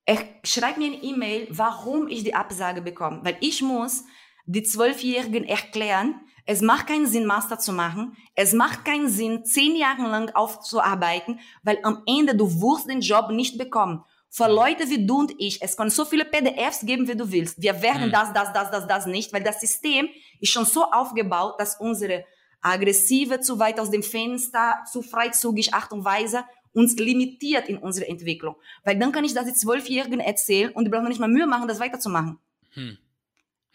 er schreibt mir eine E-Mail, warum ich die Absage bekomme. Weil ich muss die Zwölfjährigen erklären, es macht keinen Sinn, Master zu machen. Es macht keinen Sinn, zehn Jahre lang aufzuarbeiten, weil am Ende du wirst den Job nicht bekommen. Für Leute wie du und ich, es kann so viele PDFs geben, wie du willst. Wir werden hm. das, das, das, das, das nicht, weil das System ist schon so aufgebaut, dass unsere aggressive, zu weit aus dem Fenster, zu freizügig Art und Weise uns limitiert in unserer Entwicklung. Weil dann kann ich das die Zwölfjährigen erzählen und die brauchen nicht mal Mühe machen, das weiterzumachen. Hm.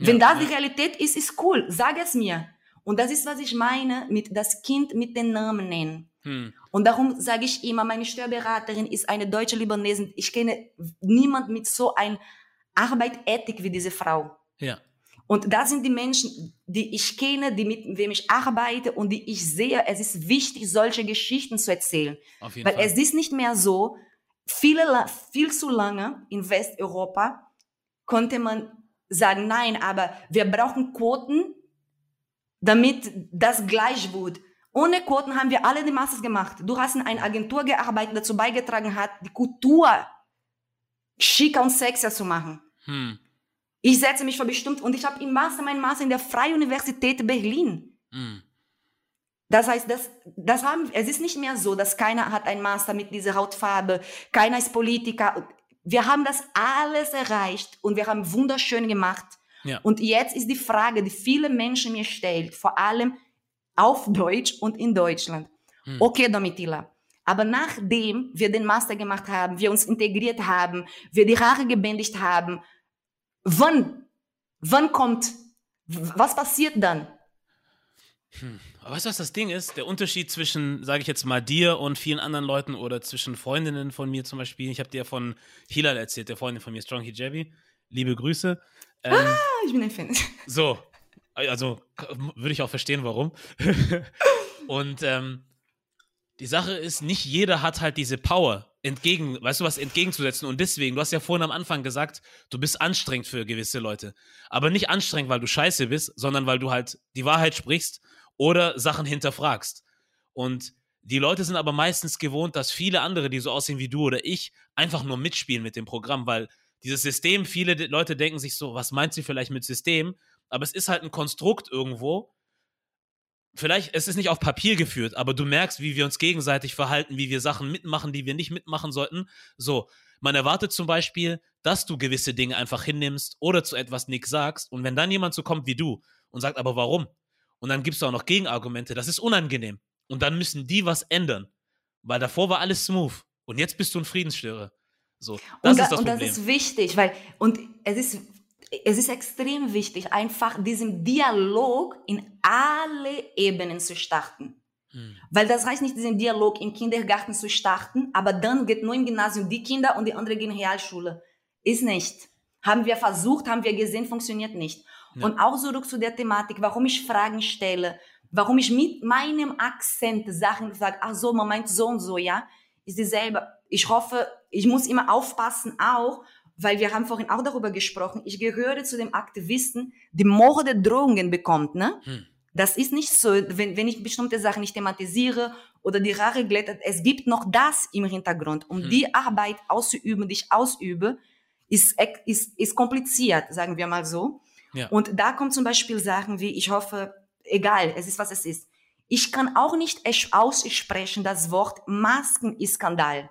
Wenn das die Realität ist, ist cool. Sag es mir. Und das ist, was ich meine mit das Kind mit den Namen nennen. Hm. Und darum sage ich immer, meine Steuerberaterin ist eine deutsche Libanesin. Ich kenne niemanden mit so einer Arbeitsethik wie diese Frau. Ja. Und das sind die Menschen, die ich kenne, die mit wem ich arbeite und die ich sehe. Es ist wichtig, solche Geschichten zu erzählen. Auf jeden Weil Fall. es ist nicht mehr so, viele, viel zu lange in Westeuropa konnte man sagen, nein, aber wir brauchen Quoten, damit das gleich wird. Ohne Quoten haben wir alle die Masters gemacht. Du hast in einer Agentur gearbeitet, dazu beigetragen hat, die Kultur schicker und sexier zu machen. Hm. Ich setze mich für bestimmt und ich habe im Master mein Master in der Freie Universität Berlin. Hm. Das heißt, das, das haben, es ist nicht mehr so, dass keiner hat ein Master mit dieser Hautfarbe, keiner ist Politiker. Wir haben das alles erreicht und wir haben wunderschön gemacht. Ja. Und jetzt ist die Frage, die viele Menschen mir stellen, vor allem auf Deutsch und in Deutschland. Hm. Okay, Domitila. Aber nachdem wir den Master gemacht haben, wir uns integriert haben, wir die Haare gebändigt haben, wann, wann kommt, was passiert dann? Hm. Weißt du, was das Ding ist? Der Unterschied zwischen, sage ich jetzt mal, dir und vielen anderen Leuten oder zwischen Freundinnen von mir zum Beispiel. Ich habe dir von Hilal erzählt, der Freundin von mir, Strong Hijabi. Liebe Grüße. Ähm, ah, ich bin ein Fan. So, also würde ich auch verstehen, warum. und ähm, die Sache ist, nicht jeder hat halt diese Power, entgegen, weißt du was, entgegenzusetzen. Und deswegen, du hast ja vorhin am Anfang gesagt, du bist anstrengend für gewisse Leute. Aber nicht anstrengend, weil du scheiße bist, sondern weil du halt die Wahrheit sprichst oder Sachen hinterfragst. Und die Leute sind aber meistens gewohnt, dass viele andere, die so aussehen wie du oder ich, einfach nur mitspielen mit dem Programm, weil dieses System, viele Leute denken sich so, was meint sie vielleicht mit System? aber es ist halt ein Konstrukt irgendwo. Vielleicht, es ist nicht auf Papier geführt, aber du merkst, wie wir uns gegenseitig verhalten, wie wir Sachen mitmachen, die wir nicht mitmachen sollten. So, man erwartet zum Beispiel, dass du gewisse Dinge einfach hinnimmst oder zu etwas nichts sagst. Und wenn dann jemand so kommt wie du und sagt, aber warum? Und dann gibst du auch noch Gegenargumente, das ist unangenehm. Und dann müssen die was ändern. Weil davor war alles smooth. Und jetzt bist du ein Friedensstörer. So, das und ist das und Problem. das ist wichtig, weil, und es ist es ist extrem wichtig, einfach diesen Dialog in alle Ebenen zu starten. Hm. Weil das heißt nicht, diesen Dialog im Kindergarten zu starten, aber dann geht nur im Gymnasium die Kinder und die anderen gehen in Realschule. Ist nicht. Haben wir versucht, haben wir gesehen, funktioniert nicht. Ja. Und auch zurück zu der Thematik, warum ich Fragen stelle, warum ich mit meinem Akzent Sachen sage, ach so, man meint so und so, ja, ist dieselbe. Ich hoffe, ich muss immer aufpassen auch, weil wir haben vorhin auch darüber gesprochen, ich gehöre zu dem Aktivisten, die Morde Drohungen bekommt, ne? Hm. Das ist nicht so, wenn, wenn ich bestimmte Sachen nicht thematisiere oder die Rare glättet, es gibt noch das im Hintergrund. Um hm. die Arbeit auszuüben, die ich ausübe, ist, ist, ist kompliziert, sagen wir mal so. Ja. Und da kommt zum Beispiel Sachen wie, ich hoffe, egal, es ist, was es ist. Ich kann auch nicht aussprechen das Wort Maskenskandal.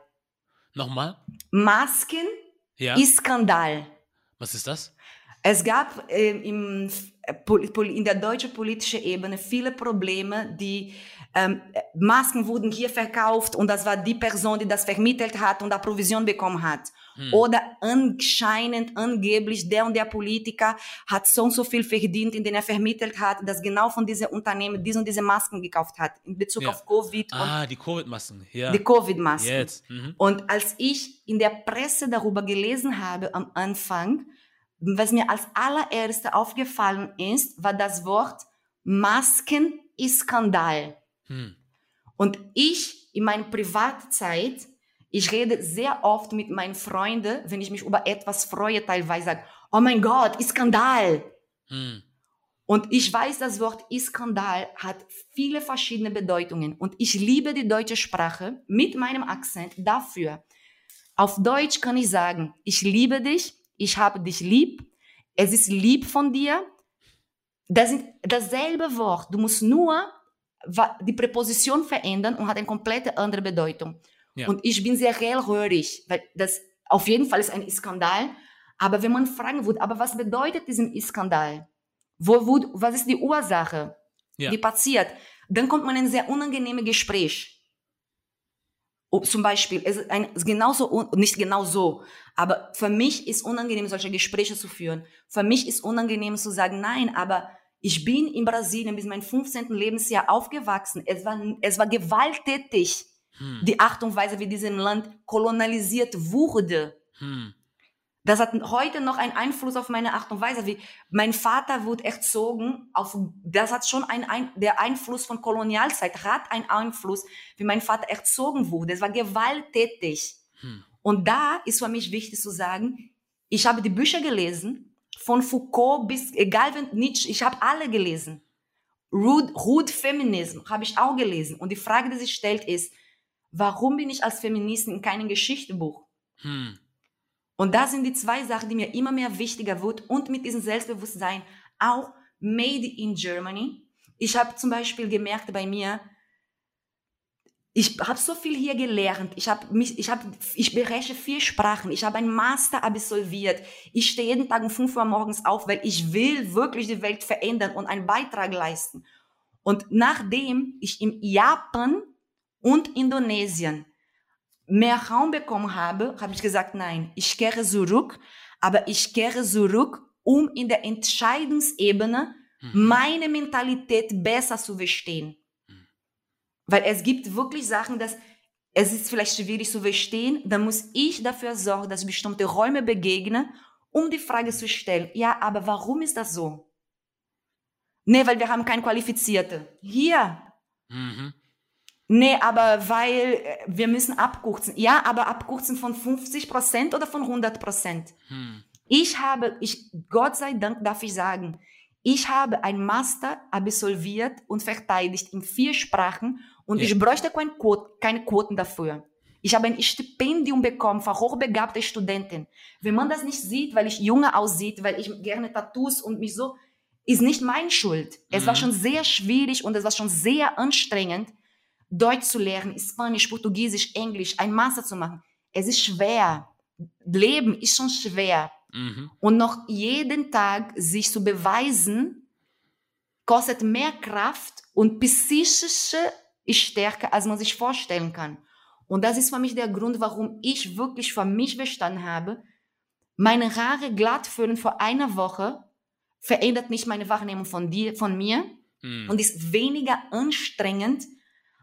Nochmal? Masken ja. Skandal. Was ist das? Es gab äh, im, in der deutschen politischen Ebene viele Probleme, die ähm, Masken wurden hier verkauft und das war die Person, die das vermittelt hat und da Provision bekommen hat. Hm. Oder anscheinend, angeblich, der und der Politiker hat so und so viel verdient, in den er vermittelt hat, dass genau von diesem Unternehmen diese und diese Masken gekauft hat, in Bezug ja. auf Covid. Ah, die Covid-Masken, ja. Die Covid-Masken. Mhm. Und als ich in der Presse darüber gelesen habe am Anfang, was mir als allererste aufgefallen ist, war das Wort Masken-Skandal. Hm. Und ich in meiner Privatzeit ich rede sehr oft mit meinen Freunden, wenn ich mich über etwas freue, teilweise sage, oh mein Gott, Skandal. Hm. Und ich weiß, das Wort Skandal hat viele verschiedene Bedeutungen. Und ich liebe die deutsche Sprache mit meinem Akzent dafür. Auf Deutsch kann ich sagen, ich liebe dich, ich habe dich lieb, es ist lieb von dir. Das ist dasselbe Wort. Du musst nur die Präposition verändern und hat eine komplett andere Bedeutung. Ja. Und ich bin sehr hellhörig, weil das auf jeden Fall ist ein Skandal. Aber wenn man fragen würde, aber was bedeutet diesen Skandal? Wo, wo, was ist die Ursache, ja. die passiert? Dann kommt man in ein sehr unangenehmes Gespräch. Zum Beispiel, es ist, ein, genauso, nicht genau so, aber für mich ist unangenehm, solche Gespräche zu führen. Für mich ist unangenehm zu sagen, nein, aber Ich bin in Brasilien bis mein 15. Lebensjahr aufgewachsen. Es war, es war gewalttätig, hm. die Art und Weise, wie dieses Land kolonialisiert wurde. Hm. Das hat heute noch einen Einfluss auf meine Art und Weise. Wie mein Vater wurde erzogen auf, das hat schon ein, ein, der Einfluss von Kolonialzeit hat einen Einfluss, wie mein Vater erzogen wurde. Es war gewalttätig. Hm. Und da ist für mich wichtig zu sagen, ich habe die Bücher gelesen, von Foucault bis, egal wenn Nietzsche, ich habe alle gelesen. Rude, Rude Feminism habe ich auch gelesen. Und die Frage, die sich stellt, ist, warum bin ich als Feministin in keinem Geschichtebuch? Hm. Und das sind die zwei Sachen, die mir immer mehr wichtiger wird und mit diesem Selbstbewusstsein auch made in Germany. Ich habe zum Beispiel gemerkt bei mir, ich habe so viel hier gelernt. Ich habe mich, ich habe, ich beherrsche vier Sprachen. Ich habe einen Master absolviert. Ich stehe jeden Tag um 5 Uhr morgens auf, weil ich will wirklich die Welt verändern und einen Beitrag leisten. Und nachdem ich in Japan und Indonesien mehr Raum bekommen habe, habe ich gesagt, nein, ich kehre zurück, aber ich kehre zurück, um in der Entscheidungsebene mhm. meine Mentalität besser zu verstehen. Mhm. Weil es gibt wirklich Sachen, dass es ist vielleicht schwierig zu verstehen, dann muss ich dafür sorgen, dass ich bestimmte Räume begegne, um die Frage zu stellen, ja, aber warum ist das so? Nee, weil wir haben keinen Qualifizierte. Hier. Mhm. Nee, aber weil äh, wir müssen abkürzen. Ja, aber abkürzen von 50 Prozent oder von 100 Prozent? Hm. Ich habe, ich, Gott sei Dank darf ich sagen, ich habe ein Master absolviert und verteidigt in vier Sprachen und ja. ich bräuchte keine, Quote, keine Quoten dafür. Ich habe ein Stipendium bekommen für hochbegabte Studenten. Wenn man das nicht sieht, weil ich junge aussieht, weil ich gerne Tattoos und mich so, ist nicht meine Schuld. Es mhm. war schon sehr schwierig und es war schon sehr anstrengend, Deutsch zu lernen, Spanisch, Portugiesisch, Englisch, ein Master zu machen. Es ist schwer. Leben ist schon schwer. Mhm. Und noch jeden Tag sich zu beweisen, kostet mehr Kraft und psychische Stärke, als man sich vorstellen kann. Und das ist für mich der Grund, warum ich wirklich für mich verstanden habe, meine Haare glatt föhnen vor einer Woche verändert nicht meine Wahrnehmung von dir, von mir mhm. und ist weniger anstrengend,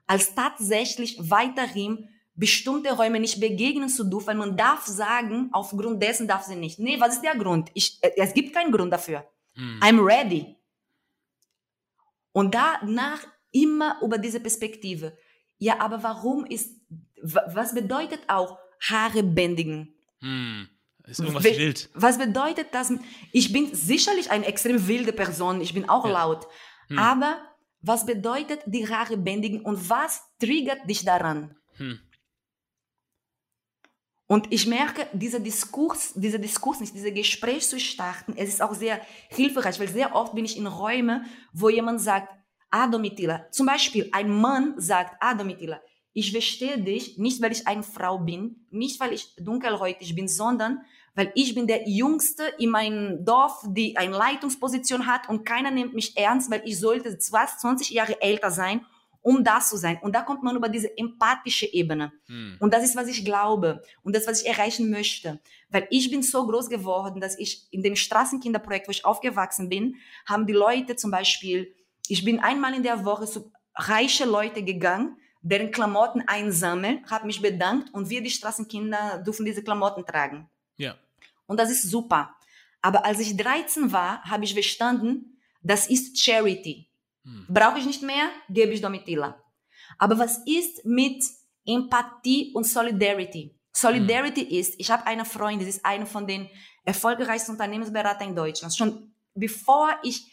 als tatsächlich weiterhin bestimmte Räume nicht begegnen zu dürfen, man darf sagen, aufgrund dessen darf sie nicht. Nee, was ist der Grund? Ich, äh, es gibt keinen Grund dafür. Hm. I'm ready. Und danach immer über diese Perspektive. Ja, aber warum ist, was bedeutet auch Haare bändigen? Hm. Ist irgendwas We wild. Was bedeutet das? Ich bin sicherlich eine extrem wilde Person, ich bin auch ja. laut. Hm. Aber was bedeutet die Haare bändigen und was triggert dich daran? Hm. Und ich merke, dieser Diskurs, dieser Diskurs nicht, dieses Gespräch zu starten, es ist auch sehr hilfreich, weil sehr oft bin ich in Räumen, wo jemand sagt, ah, Domitila, zum Beispiel ein Mann sagt, ah, Domitila, ich verstehe dich, nicht weil ich eine Frau bin, nicht weil ich dunkelhäutig bin, sondern weil ich bin der Jüngste in meinem Dorf, die eine Leitungsposition hat und keiner nimmt mich ernst, weil ich sollte 20 Jahre älter sein, um das zu sein. Und da kommt man über diese empathische Ebene. Hm. Und das ist, was ich glaube und das, was ich erreichen möchte. Weil ich bin so groß geworden, dass ich in dem Straßenkinderprojekt, wo ich aufgewachsen bin, haben die Leute zum Beispiel, ich bin einmal in der Woche zu reiche Leute gegangen, deren Klamotten einsammeln, habe mich bedankt und wir, die Straßenkinder, dürfen diese Klamotten tragen. Ja. Und das ist super. Aber als ich 13 war, habe ich verstanden, das ist Charity. Hm. Brauche ich nicht mehr, gebe ich Domitila. Aber was ist mit Empathie und Solidarity? Solidarity hm. ist, ich habe eine Freundin, sie ist eine von den erfolgreichsten Unternehmensberatern in Deutschland. Schon bevor ich,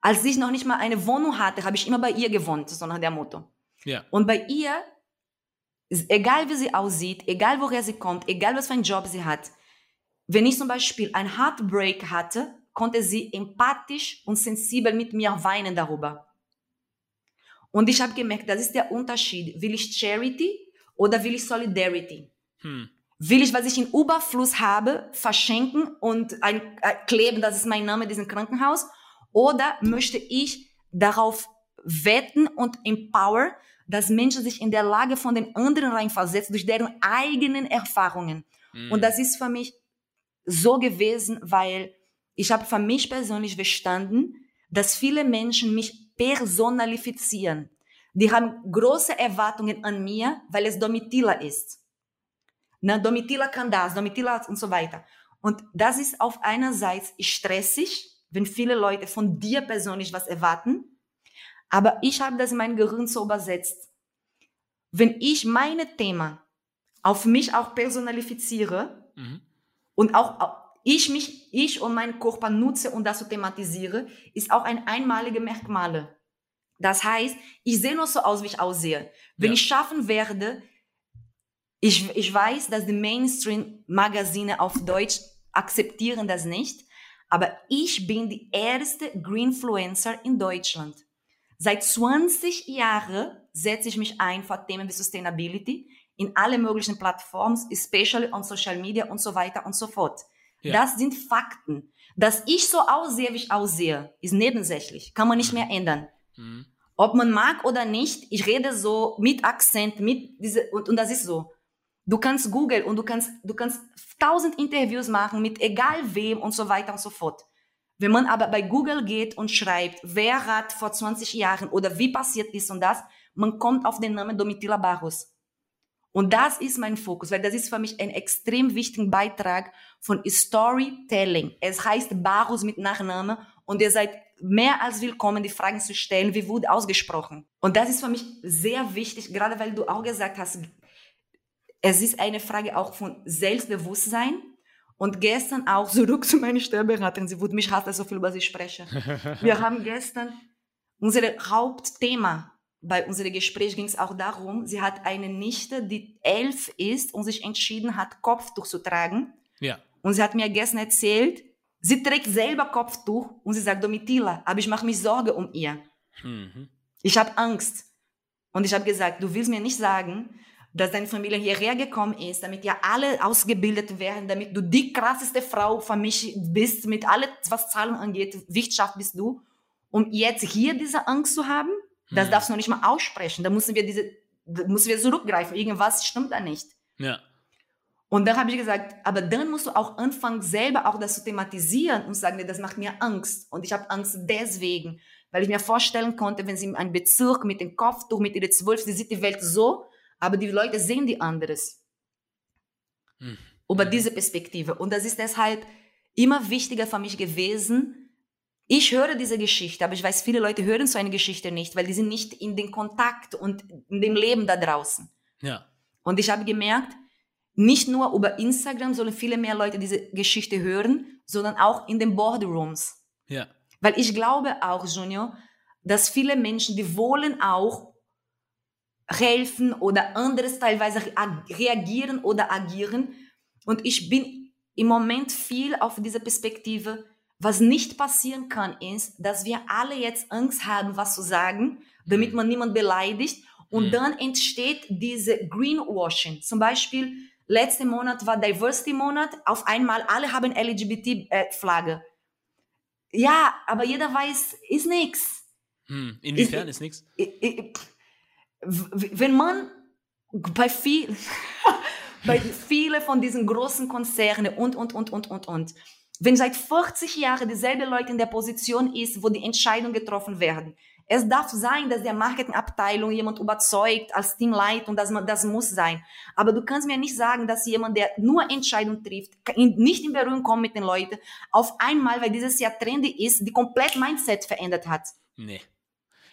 als ich noch nicht mal eine Wohnung hatte, habe ich immer bei ihr gewohnt, so nach der Motto. Ja. Und bei ihr, egal wie sie aussieht, egal woher sie kommt, egal was für einen Job sie hat, wenn ich zum Beispiel ein Heartbreak hatte, konnte sie empathisch und sensibel mit mir weinen darüber. Und ich habe gemerkt, das ist der Unterschied. Will ich Charity oder will ich Solidarity? Hm. Will ich, was ich in Überfluss habe, verschenken und ein, äh, kleben, das ist mein Name, diesen Krankenhaus? Oder möchte ich darauf wetten und empower, dass Menschen sich in der Lage von den anderen reinversetzen, durch deren eigenen Erfahrungen? Hm. Und das ist für mich so gewesen, weil ich habe für mich persönlich verstanden, dass viele Menschen mich personalifizieren. Die haben große Erwartungen an mir, weil es Domitila ist. Na, Domitila kann das, Domitila und so weiter. Und das ist auf einer Seite stressig, wenn viele Leute von dir persönlich was erwarten. Aber ich habe das in mein Gehirn so übersetzt. Wenn ich meine Thema auf mich auch personalifiziere mhm. Und auch ich mich, ich und meinen Körper nutze und das so thematisiere, ist auch ein einmalige Merkmale. Das heißt, ich sehe nur so aus, wie ich aussehe. Wenn ja. ich schaffen werde, ich, ich weiß, dass die Mainstream-Magazine auf Deutsch akzeptieren das nicht, aber ich bin die erste Greenfluencer in Deutschland. Seit 20 Jahren setze ich mich ein für Themen wie Sustainability in alle möglichen Plattformen, especially on Social Media und so weiter und so fort. Ja. Das sind Fakten. Dass ich so aussehe, wie ich aussehe, ist nebensächlich. Kann man nicht mehr ändern. Mhm. Ob man mag oder nicht, ich rede so mit Akzent, mit diese, und, und das ist so. Du kannst googeln und du kannst, du kannst tausend Interviews machen mit egal wem und so weiter und so fort. Wenn man aber bei Google geht und schreibt, wer hat vor 20 Jahren oder wie passiert ist und das, man kommt auf den Namen Domitila Barros. Und das ist mein Fokus, weil das ist für mich ein extrem wichtiger Beitrag von Storytelling. Es heißt Barros mit Nachname und ihr seid mehr als willkommen, die Fragen zu stellen, wie wurde ausgesprochen. Und das ist für mich sehr wichtig, gerade weil du auch gesagt hast, es ist eine Frage auch von Selbstbewusstsein. Und gestern auch zurück zu meiner Steuerberaterin. Sie würde mich hassen, so viel über sie spreche. Wir haben gestern unser Hauptthema bei unserem Gespräch ging es auch darum, sie hat eine Nichte, die elf ist und sich entschieden hat, Kopftuch zu tragen. Ja. Und sie hat mir gestern erzählt, sie trägt selber Kopftuch und sie sagt, Domitila, aber ich mache mich Sorge um ihr. Mhm. Ich habe Angst. Und ich habe gesagt, du willst mir nicht sagen, dass deine Familie hierher gekommen ist, damit ja alle ausgebildet werden, damit du die krasseste Frau für mich bist, mit allem, was Zahlen angeht, Wirtschaft bist du, um jetzt hier diese Angst zu haben? Das hm. darfst du noch nicht mal aussprechen. Da müssen wir diese, müssen wir zurückgreifen. Irgendwas stimmt da nicht. Ja. Und dann habe ich gesagt, aber dann musst du auch anfangen, selber auch das zu thematisieren und sagen, das macht mir Angst. Und ich habe Angst deswegen, weil ich mir vorstellen konnte, wenn sie in einem Bezirk mit dem Kopftuch, mit ihrer Zwölf, sie sieht die Welt so, aber die Leute sehen die anderes. Hm. Über diese Perspektive. Und das ist deshalb immer wichtiger für mich gewesen. Ich höre diese Geschichte, aber ich weiß, viele Leute hören so eine Geschichte nicht, weil die sind nicht in den Kontakt und in dem Leben da draußen. Ja. Und ich habe gemerkt, nicht nur über Instagram sollen viele mehr Leute diese Geschichte hören, sondern auch in den Boardrooms. Ja. Weil ich glaube auch, Junior, dass viele Menschen, die wollen auch helfen oder anderes teilweise reagieren oder agieren. Und ich bin im Moment viel auf dieser Perspektive. Was nicht passieren kann, ist, dass wir alle jetzt Angst haben, was zu sagen, damit mhm. man niemand beleidigt. Und mhm. dann entsteht diese Greenwashing. Zum Beispiel, letzten Monat war Diversity-Monat. Auf einmal alle haben LGBT-Flagge. Ja, aber jeder weiß, ist nichts. Hm. Inwiefern ist, ist nichts? wenn man bei viel, bei viele von diesen großen Konzernen und, und, und, und, und, und, wenn seit 40 Jahren dieselbe Leute in der Position ist, wo die Entscheidungen getroffen werden, es darf sein, dass der Marketingabteilung jemand überzeugt als Teamleitung, dass man, das muss sein. Aber du kannst mir nicht sagen, dass jemand, der nur Entscheidungen trifft, nicht in Berührung kommt mit den Leuten, auf einmal, weil dieses Jahr trendy ist, die komplett Mindset verändert hat. Nee.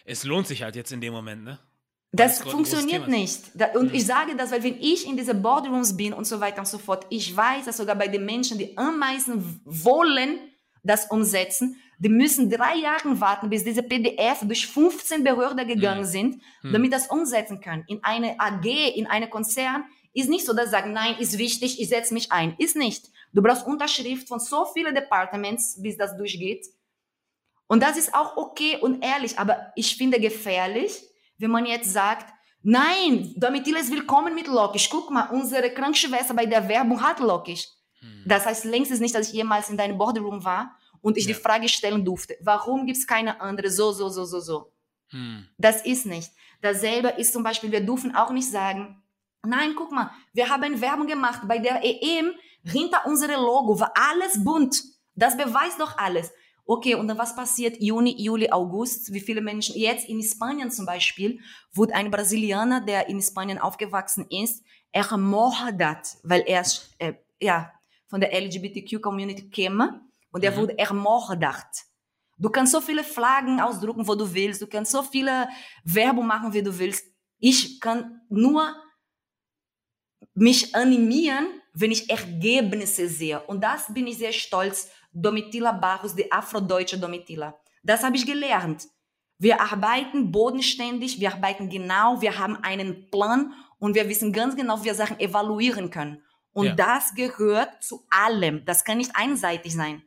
Es lohnt sich halt jetzt in dem Moment, ne? Das funktioniert nicht. Und mhm. ich sage das, weil wenn ich in diese Boardrooms bin und so weiter und so fort, ich weiß, dass sogar bei den Menschen, die am meisten wollen, das umsetzen, die müssen drei Jahre warten, bis diese PDF durch 15 Behörden gegangen mhm. sind, mhm. damit das umsetzen können. In eine AG, in eine Konzern ist nicht so, dass sie sagen, nein, ist wichtig, ich setze mich ein. Ist nicht. Du brauchst Unterschrift von so vielen Departments, bis das durchgeht. Und das ist auch okay und ehrlich, aber ich finde gefährlich, wenn man jetzt sagt, nein, Domitila ist willkommen mit Lokisch. Guck mal, unsere Krankenschwester bei der Werbung hat Lokisch. Hm. Das heißt längst nicht, dass ich jemals in deinem Boardroom war und ich ja. die Frage stellen durfte, warum gibt es keine andere so, so, so, so, so. Hm. Das ist nicht. Dasselbe ist zum Beispiel, wir dürfen auch nicht sagen, nein, guck mal, wir haben Werbung gemacht bei der EM, hinter unserem Logo war alles bunt. Das beweist doch alles. Okay, und dann was passiert Juni, Juli, August? Wie viele Menschen? Jetzt in Spanien zum Beispiel wurde ein Brasilianer, der in Spanien aufgewachsen ist, ermordet, weil er äh, ja von der LGBTQ-Community käme und er mhm. wurde ermordet. Du kannst so viele Flaggen ausdrucken, wo du willst. Du kannst so viele Werbung machen, wie du willst. Ich kann nur mich animieren, wenn ich Ergebnisse sehe. Und das bin ich sehr stolz Domitila Barros, die afrodeutsche Domitila. Das habe ich gelernt. Wir arbeiten bodenständig, wir arbeiten genau, wir haben einen Plan und wir wissen ganz genau, wie wir Sachen evaluieren können. Und ja. das gehört zu allem. Das kann nicht einseitig sein.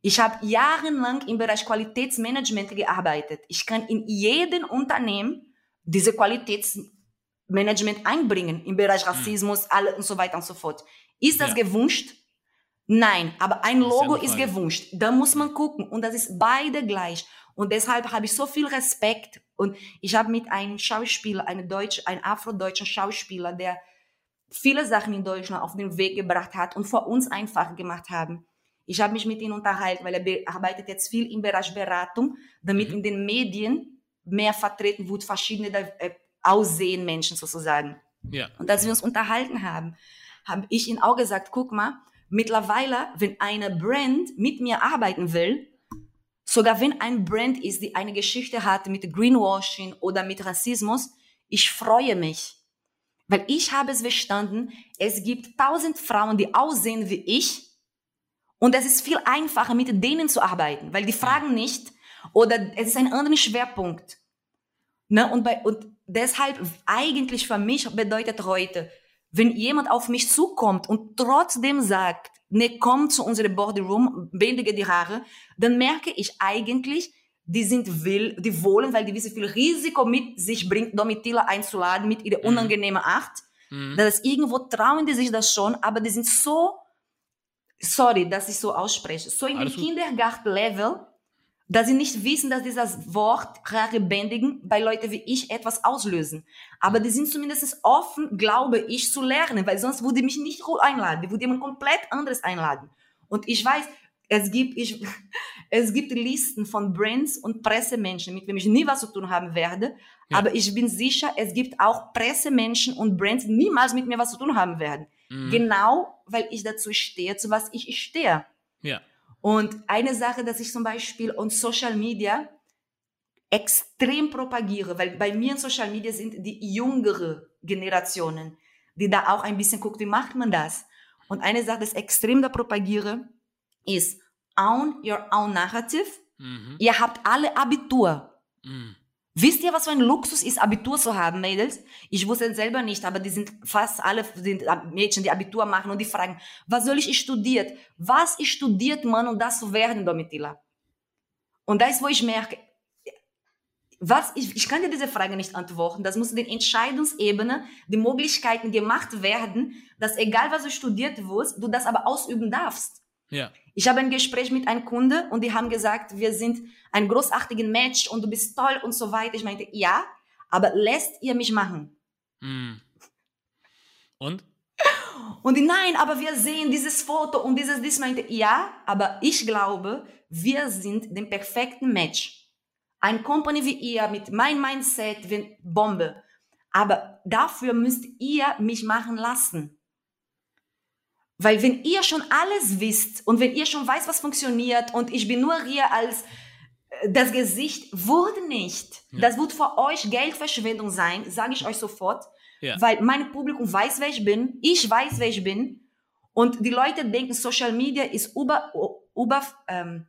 Ich habe jahrelang im Bereich Qualitätsmanagement gearbeitet. Ich kann in jedem Unternehmen diese Qualitätsmanagement einbringen im Bereich hm. Rassismus, alle und so weiter und so fort. Ist das ja. gewünscht? Nein, aber ein Logo ist, ja ist gewünscht. Da muss man gucken und das ist beide gleich. Und deshalb habe ich so viel Respekt und ich habe mit einem Schauspieler, einem Deutsch, einem afrodeutschen Schauspieler, der viele Sachen in Deutschland auf den Weg gebracht hat und vor uns einfach gemacht haben. Ich habe mich mit ihm unterhalten, weil er arbeitet jetzt viel im Bereich Beratung, damit mhm. in den Medien mehr vertreten wird, verschiedene äh, Aussehen Menschen sozusagen. Ja. Und als wir uns unterhalten haben, habe ich ihm auch gesagt, guck mal, Mittlerweile, wenn eine Brand mit mir arbeiten will, sogar wenn ein Brand ist, die eine Geschichte hat mit Greenwashing oder mit Rassismus, ich freue mich. Weil ich habe es verstanden, es gibt tausend Frauen, die aussehen wie ich. Und es ist viel einfacher, mit denen zu arbeiten, weil die fragen nicht oder es ist ein anderer Schwerpunkt. Ne? Und, bei, und deshalb eigentlich für mich bedeutet heute, wenn jemand auf mich zukommt und trotzdem sagt, ne, komm zu unserem Boardroom, bändige die Haare, dann merke ich eigentlich, die sind will, die wollen, weil die wissen, viel Risiko mit sich bringt, Domitila einzuladen mit ihrer mhm. unangenehmen Art. Mhm. Das ist irgendwo trauen die sich das schon, aber die sind so, sorry, dass ich so ausspreche, so in dem Kindergarten-Level, dass sie nicht wissen, dass dieses Wort bändigen bei Leuten wie ich etwas auslösen. Aber die sind zumindest offen, glaube ich, zu lernen, weil sonst würde ich mich nicht einladen. Würde jemand komplett anderes einladen. Und ich weiß, es gibt, ich, es gibt Listen von Brands und Pressemenschen, mit denen ich nie was zu tun haben werde. Ja. Aber ich bin sicher, es gibt auch Pressemenschen und Brands, die niemals mit mir was zu tun haben werden. Mhm. Genau, weil ich dazu stehe, zu was ich stehe. Ja. Und eine Sache, dass ich zum Beispiel on Social Media extrem propagiere, weil bei mir in Social Media sind die jüngere Generationen, die da auch ein bisschen guckt, wie macht man das? Und eine Sache, das ich extrem da propagiere, ist own your own narrative. Mhm. Ihr habt alle Abitur. Mhm. Wisst ihr, was für ein Luxus ist, Abitur zu haben, Mädels? Ich wusste es selber nicht, aber die sind fast alle sind Mädchen, die Abitur machen und die fragen, was soll ich studiert? Was ist studiert man, um das zu werden, Domitila? Und da ist, wo ich merke, was, ich, ich kann dir diese Frage nicht antworten. Das muss in der Entscheidungsebene die Möglichkeiten gemacht werden, dass egal was du studiert wirst, du das aber ausüben darfst. Ja. Ich habe ein Gespräch mit einem Kunde und die haben gesagt, wir sind ein großartiges Match und du bist toll und so weiter. Ich meinte, ja, aber lässt ihr mich machen? Hm. Und? Und die, nein, aber wir sehen dieses Foto und dieses, dies meinte, ja, aber ich glaube, wir sind den perfekten Match. Ein Company wie ihr mit mein Mindset, Bombe. Aber dafür müsst ihr mich machen lassen. Weil wenn ihr schon alles wisst und wenn ihr schon weiß, was funktioniert und ich bin nur hier als äh, das Gesicht, wurde nicht. Ja. Das wird für euch Geldverschwendung sein, sage ich euch sofort. Ja. Weil mein Publikum weiß, wer ich bin, ich weiß, wer ich bin. Und die Leute denken, Social Media ist über, über ähm,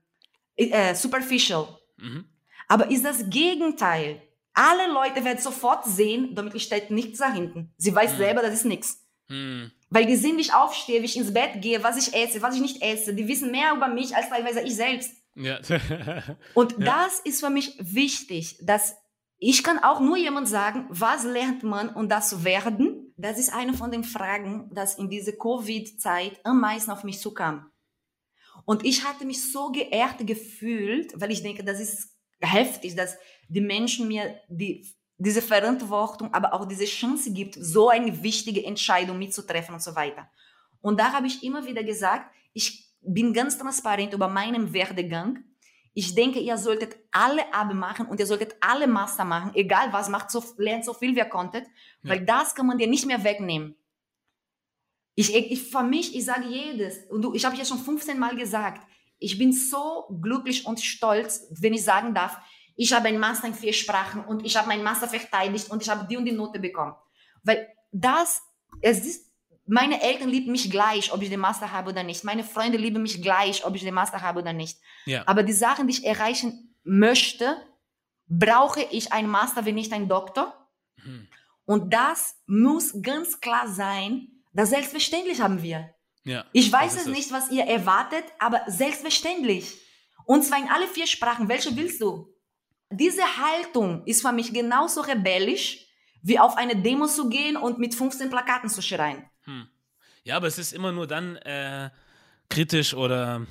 äh, superficial. Mhm. Aber ist das Gegenteil. Alle Leute werden sofort sehen, damit steht nichts da hinten. Sie weiß mhm. selber, das ist nichts. Mhm. Weil die sehen, wie ich aufstehe, wie ich ins Bett gehe, was ich esse, was ich nicht esse. Die wissen mehr über mich als teilweise ich selbst. Ja. Und ja. das ist für mich wichtig, dass ich kann auch nur jemand sagen, was lernt man, um das zu werden? Das ist eine von den Fragen, das in diese Covid-Zeit am meisten auf mich zukam. Und ich hatte mich so geehrt gefühlt, weil ich denke, das ist heftig, dass die Menschen mir die diese Verantwortung, aber auch diese Chance gibt, so eine wichtige Entscheidung mitzutreffen und so weiter. Und da habe ich immer wieder gesagt, ich bin ganz transparent über meinen Werdegang. Ich denke, ihr solltet alle Abi machen und ihr solltet alle Master machen, egal was, macht so, lernt so viel wie ihr konntet, ja. weil das kann man dir nicht mehr wegnehmen. Ich, ich, für mich, ich sage jedes, und du, ich habe ja schon 15 Mal gesagt, ich bin so glücklich und stolz, wenn ich sagen darf, ich habe einen Master in vier Sprachen und ich habe meinen Master verteidigt und ich habe die und die Note bekommen. Weil das, es ist, meine Eltern lieben mich gleich, ob ich den Master habe oder nicht. Meine Freunde lieben mich gleich, ob ich den Master habe oder nicht. Ja. Aber die Sachen, die ich erreichen möchte, brauche ich einen Master, wenn nicht einen Doktor. Mhm. Und das muss ganz klar sein, das selbstverständlich haben wir. Ja, ich weiß es nicht, was ihr erwartet, aber selbstverständlich. Und zwar in alle vier Sprachen. Welche willst du? Diese Haltung ist für mich genauso rebellisch, wie auf eine Demo zu gehen und mit 15 Plakaten zu schreien. Hm. Ja, aber es ist immer nur dann äh, kritisch oder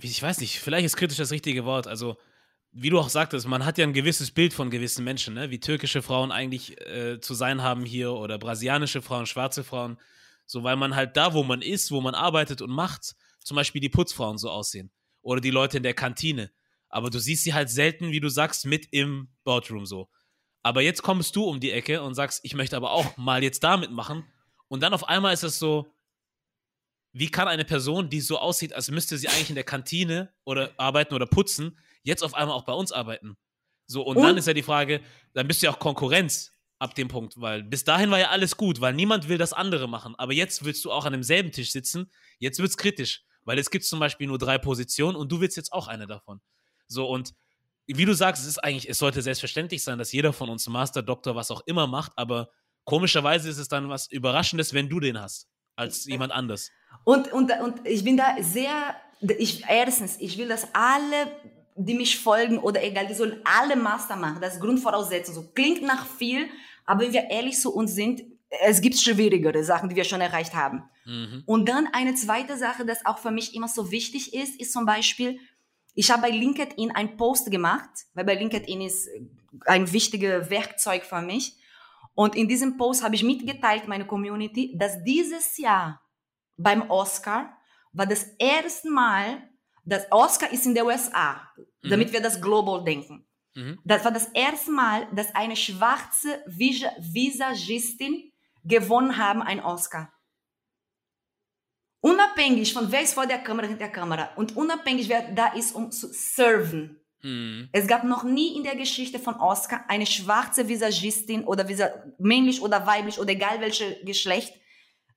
ich weiß nicht, vielleicht ist kritisch das richtige Wort. Also, wie du auch sagtest, man hat ja ein gewisses Bild von gewissen Menschen, ne? wie türkische Frauen eigentlich äh, zu sein haben hier oder brasilianische Frauen, schwarze Frauen. So, weil man halt da, wo man ist, wo man arbeitet und macht, zum Beispiel die Putzfrauen so aussehen. Oder die Leute in der Kantine. Aber du siehst sie halt selten, wie du sagst, mit im Boardroom so. Aber jetzt kommst du um die Ecke und sagst, ich möchte aber auch mal jetzt da mitmachen. Und dann auf einmal ist es so, wie kann eine Person, die so aussieht, als müsste sie eigentlich in der Kantine oder arbeiten oder putzen, jetzt auf einmal auch bei uns arbeiten? So, und, und? dann ist ja die Frage, dann bist du ja auch Konkurrenz ab dem Punkt, weil bis dahin war ja alles gut, weil niemand will das andere machen. Aber jetzt willst du auch an demselben Tisch sitzen, jetzt wird es kritisch, weil es gibt zum Beispiel nur drei Positionen und du willst jetzt auch eine davon. So, und wie du sagst, es ist eigentlich, es sollte selbstverständlich sein, dass jeder von uns Master, Doktor, was auch immer macht, aber komischerweise ist es dann was Überraschendes, wenn du den hast, als jemand anders. Und, und, und ich bin da sehr, ich, erstens, ich will, dass alle die mich folgen oder egal, die sollen alle Master machen. Das ist Grundvoraussetzung. So klingt nach viel, aber wenn wir ehrlich zu uns sind, es gibt schwierigere Sachen, die wir schon erreicht haben. Mhm. Und dann eine zweite Sache, das auch für mich immer so wichtig ist, ist zum Beispiel, ich habe bei LinkedIn einen Post gemacht, weil bei LinkedIn ist ein wichtiges Werkzeug für mich. Und in diesem Post habe ich mitgeteilt, meine Community, dass dieses Jahr beim Oscar war das erste Mal, das Oscar ist in der USA, mhm. damit wir das global denken. Mhm. Das war das erste Mal, dass eine schwarze Visagistin gewonnen haben einen Oscar. Unabhängig von wer ist vor der Kamera, hinter der Kamera und unabhängig wer da ist, um zu serven. Mhm. Es gab noch nie in der Geschichte von Oscar eine schwarze Visagistin oder Visa männlich oder weiblich oder egal welches Geschlecht,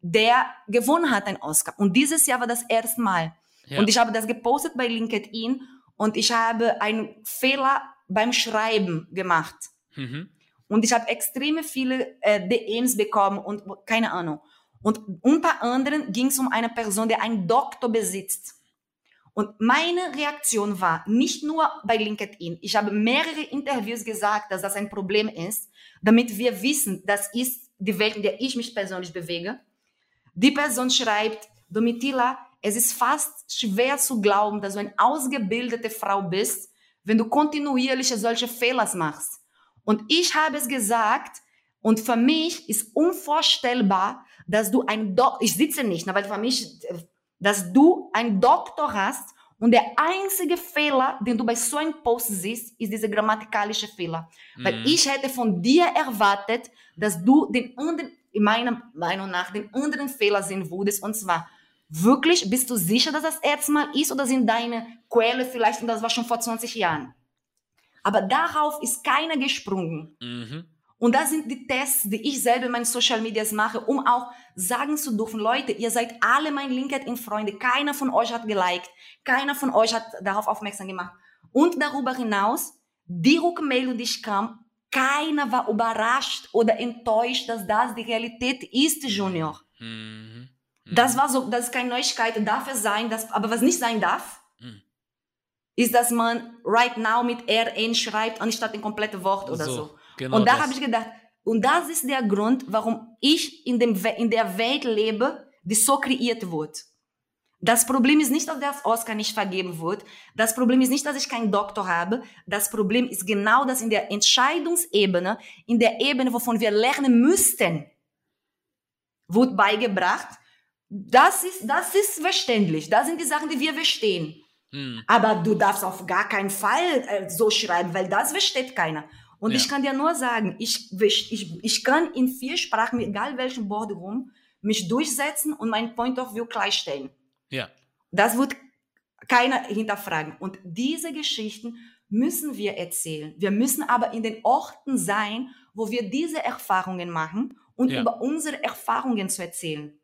der gewonnen hat einen Oscar. Und dieses Jahr war das erste Mal. Ja. Und ich habe das gepostet bei LinkedIn und ich habe einen Fehler beim Schreiben gemacht. Mhm. Und ich habe extrem viele äh, DMs bekommen und keine Ahnung. Und unter anderem ging es um eine Person, die einen Doktor besitzt. Und meine Reaktion war nicht nur bei LinkedIn. Ich habe mehrere Interviews gesagt, dass das ein Problem ist, damit wir wissen, das ist die Welt, in der ich mich persönlich bewege. Die Person schreibt, Domitila, es ist fast schwer zu glauben, dass du eine ausgebildete Frau bist, wenn du kontinuierlich solche Fehler machst. Und ich habe es gesagt, und für mich ist unvorstellbar, dass du ein Doktor, ich sitze nicht, weil für mich, dass du einen Doktor hast und der einzige Fehler, den du bei so einem Post siehst, ist dieser grammatikalische Fehler. Mhm. Weil ich hätte von dir erwartet, dass du den anderen, in meiner Meinung nach, den anderen Fehler sehen würdest, und zwar, Wirklich, bist du sicher, dass das erstmal ist oder sind deine Quelle vielleicht und das war schon vor 20 Jahren? Aber darauf ist keiner gesprungen. Mhm. Und das sind die Tests, die ich selber in meinen Social Medias mache, um auch sagen zu dürfen, Leute, ihr seid alle mein LinkedIn-Freunde. Keiner von euch hat geliked. Keiner von euch hat darauf aufmerksam gemacht. Und darüber hinaus, die Rückmeldung, die ich kam, keiner war überrascht oder enttäuscht, dass das die Realität ist, Junior. Mhm. Das war so, das ist keine Neuigkeit, darf es sein, das, aber was nicht sein darf, mhm. ist, dass man right now mit RN schreibt, anstatt ein komplettes Wort oder so. so. Genau und da habe ich gedacht, und das ist der Grund, warum ich in, dem, in der Welt lebe, die so kreiert wird. Das Problem ist nicht, dass der Oscar nicht vergeben wird. Das Problem ist nicht, dass ich keinen Doktor habe. Das Problem ist genau, dass in der Entscheidungsebene, in der Ebene, wovon wir lernen müssten, wird beigebracht, Das ist, das ist verständlich. Das sind die Sachen, die wir verstehen. Hm. Aber du darfst auf gar keinen Fall äh, so schreiben, weil das versteht keiner. Und ja. ich kann dir nur sagen, ich, ich, ich kann in vier Sprachen, egal welchem Boardroom, mich durchsetzen und mein Point of View gleichstellen. Ja. Das wird keiner hinterfragen. Und diese Geschichten müssen wir erzählen. Wir müssen aber in den Orten sein, wo wir diese Erfahrungen machen und ja. über unsere Erfahrungen zu erzählen.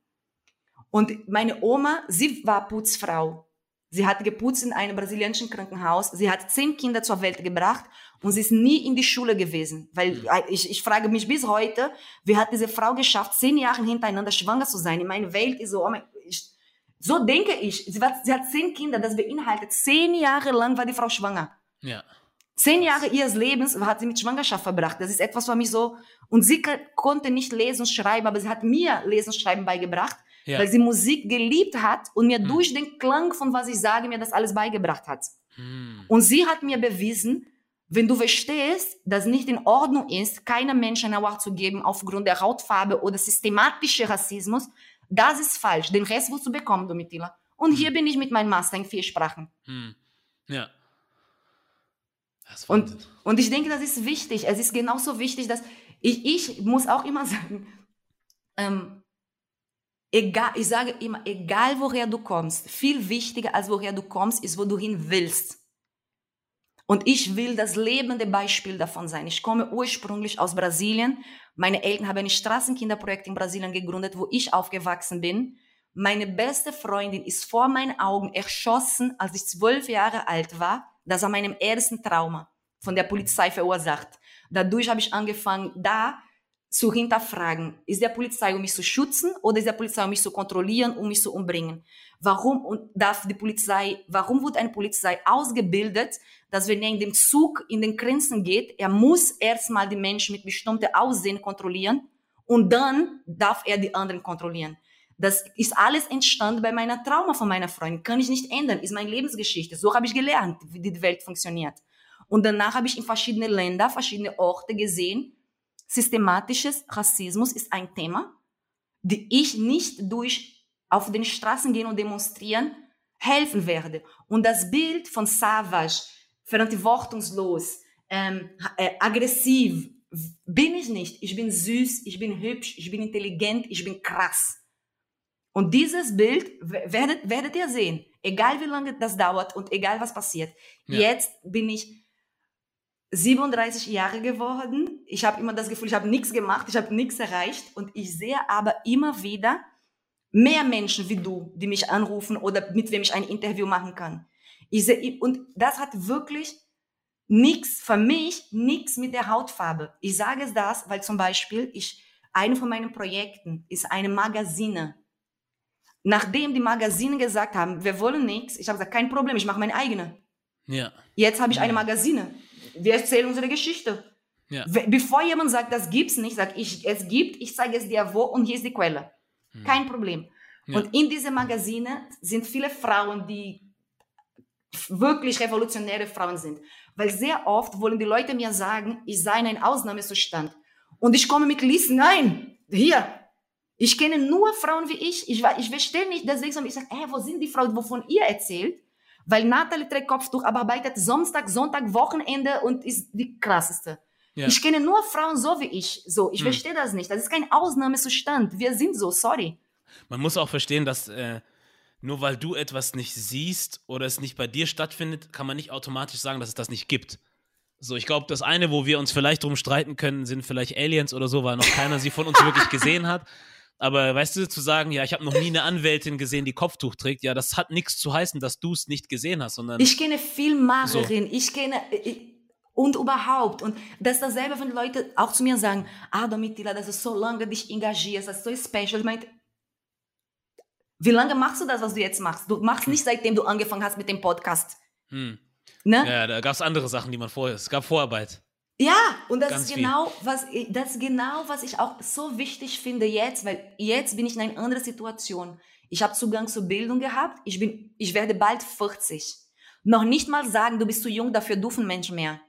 Und meine Oma, sie war Putzfrau. Sie hat geputzt in einem brasilianischen Krankenhaus. Sie hat zehn Kinder zur Welt gebracht und sie ist nie in die Schule gewesen. Weil mhm. ich, ich frage mich bis heute, wie hat diese Frau geschafft, zehn Jahre hintereinander schwanger zu sein? In meiner Welt ist so, oh mein, ich, so denke ich. Sie, war, sie hat zehn Kinder, das beinhaltet, zehn Jahre lang war die Frau schwanger. Ja. Zehn Jahre ihres Lebens hat sie mit Schwangerschaft verbracht. Das ist etwas für mich so. Und sie konnte nicht lesen und schreiben, aber sie hat mir Lesen und Schreiben beigebracht ja. weil sie Musik geliebt hat und mir hm. durch den Klang von was ich sage, mir das alles beigebracht hat. Hm. Und sie hat mir bewiesen, wenn du verstehst, dass nicht in Ordnung ist, keinem Menschen Award zu geben aufgrund der Hautfarbe oder systematischer Rassismus, das ist falsch. Den Rest wirst du bekommen, Domitila. Und hm. hier bin ich mit meinem Master in vier Sprachen. Hm. Ja. Und, und ich denke, das ist wichtig. Es ist genauso wichtig, dass ich, ich muss auch immer sagen, ähm, egal, ich sage immer, egal woher du kommst, viel wichtiger als woher du kommst, ist, wo du hin willst. Und ich will das lebende Beispiel davon sein. Ich komme ursprünglich aus Brasilien. Meine Eltern haben ein Straßenkinderprojekt in Brasilien gegründet, wo ich aufgewachsen bin. Meine beste Freundin ist vor meinen Augen erschossen, als ich zwölf Jahre alt war. Das war meinem ersten Trauma von der Polizei verursacht. Dadurch habe ich angefangen, da zu hinterfragen. Ist der Polizei, um mich zu schützen oder ist der Polizei, um mich zu kontrollieren, um mich zu umbringen? Warum darf die Polizei, warum wird eine Polizei ausgebildet, dass wenn er in dem Zug in den Grenzen geht, er muss erstmal die Menschen mit bestimmten Aussehen kontrollieren und dann darf er die anderen kontrollieren. Das ist alles entstanden bei meiner Trauma von meiner Freundin. Kann ich nicht ändern. Ist meine Lebensgeschichte. So habe ich gelernt, wie die Welt funktioniert. Und danach habe ich in verschiedene Länder, verschiedene Orte gesehen, systematisches Rassismus ist ein Thema, die ich nicht durch auf den Straßen gehen und demonstrieren helfen werde. Und das Bild von Savage, verantwortungslos, ähm, äh, aggressiv, bin ich nicht. Ich bin süß, ich bin hübsch, ich bin intelligent, ich bin krass. Und dieses Bild werdet, werdet ihr sehen, egal wie lange das dauert und egal was passiert. Ja. Jetzt bin ich 37 Jahre geworden. Ich habe immer das Gefühl, ich habe nichts gemacht, ich habe nichts erreicht. Und ich sehe aber immer wieder mehr Menschen wie du, die mich anrufen oder mit wem ich ein Interview machen kann. Ich sehe, und das hat wirklich nichts, für mich nichts mit der Hautfarbe. Ich sage es das, weil zum Beispiel ich, eine von meinen Projekten ist eine Magazine. Nachdem die Magazine gesagt haben, wir wollen nichts, ich habe gesagt, kein Problem, ich mache meine eigene. Ja. Jetzt habe ich eine Magazine wir erzählen unsere Geschichte. Ja. Bevor jemand sagt, das gibt's nicht, sag ich, es gibt, ich zeige es dir wo und hier ist die Quelle. Hm. Kein Problem. Ja. Und in diese Magazine sind viele Frauen, die wirklich revolutionäre Frauen sind. Weil sehr oft wollen die Leute mir sagen, ich sei in einem Ausnahmezustand. Und ich komme mit Listen, nein, hier. Ich kenne nur Frauen wie ich. Ich, ich verstehe nicht deswegen, ich sage, hey, wo sind die Frauen, wovon ihr erzählt? Weil Natalie trägt Kopftuch, aber arbeitet Samstag, Sonntag, Wochenende und ist die krasseste. Ja. Ich kenne nur Frauen so wie ich. So, ich hm. verstehe das nicht. Das ist kein Ausnahmezustand. Wir sind so, sorry. Man muss auch verstehen, dass äh, nur weil du etwas nicht siehst oder es nicht bei dir stattfindet, kann man nicht automatisch sagen, dass es das nicht gibt. So, ich glaube, das eine, wo wir uns vielleicht drum streiten können, sind vielleicht Aliens oder so, weil noch keiner sie von uns wirklich gesehen hat. Aber weißt du, zu sagen, ja, ich habe noch nie eine Anwältin gesehen, die Kopftuch trägt, ja, das hat nichts zu heißen, dass du es nicht gesehen hast, sondern. Ich kenne Filmmacherin, so. ich kenne. Ich, und überhaupt. Und das ist dasselbe, wenn Leute auch zu mir sagen, ah, Domitila, das ist so lange dich engagierst, das ist so special. Ich meine, wie lange machst du das, was du jetzt machst? Du machst nicht, seitdem du angefangen hast mit dem Podcast. Hm. Ne? Ja, da gab es andere Sachen, die man vorher, es gab Vorarbeit. Ja, und das ist, genau, was, das ist genau, was ich auch so wichtig finde jetzt, weil jetzt bin ich in einer anderen Situation. Ich habe Zugang zur Bildung gehabt, ich, bin, ich werde bald 40. Noch nicht mal sagen, du bist zu jung, dafür dürfen Menschen mehr.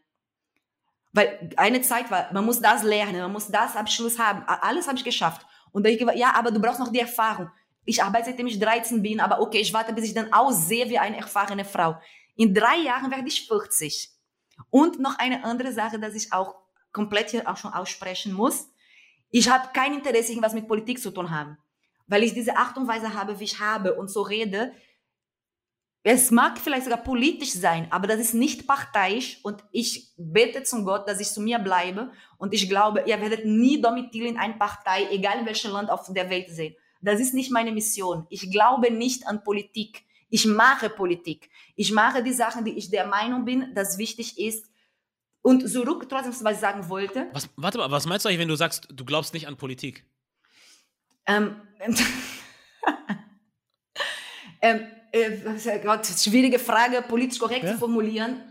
Weil eine Zeit war, man muss das lernen, man muss das Abschluss haben, alles habe ich geschafft. Und dann ich ja, aber du brauchst noch die Erfahrung. ich arbeite seitdem ich 13 bin, aber okay, ich warte, bis ich dann aussehe wie eine erfahrene Frau. In drei Jahren werde ich 40. Und noch eine andere Sache, dass ich auch komplett hier auch schon aussprechen muss. Ich habe kein Interesse, irgendwas mit Politik zu tun haben. Weil ich diese Art und Weise habe, wie ich habe und so rede. Es mag vielleicht sogar politisch sein, aber das ist nicht parteiisch und ich bete zum Gott, dass ich zu mir bleibe und ich glaube, ihr werdet nie Domitil in einer Partei, egal in welchem Land auf der Welt sehen. Das ist nicht meine Mission. Ich glaube nicht an Politik. Ich mache Politik. Ich mache die Sachen, die ich der Meinung bin, dass wichtig ist. Und zurück trotzdem, was ich sagen wollte. Was, warte mal, was meinst du eigentlich, wenn du sagst, du glaubst nicht an Politik? Ähm, ähm, äh, Gott, schwierige Frage, politisch korrekt ja? zu formulieren.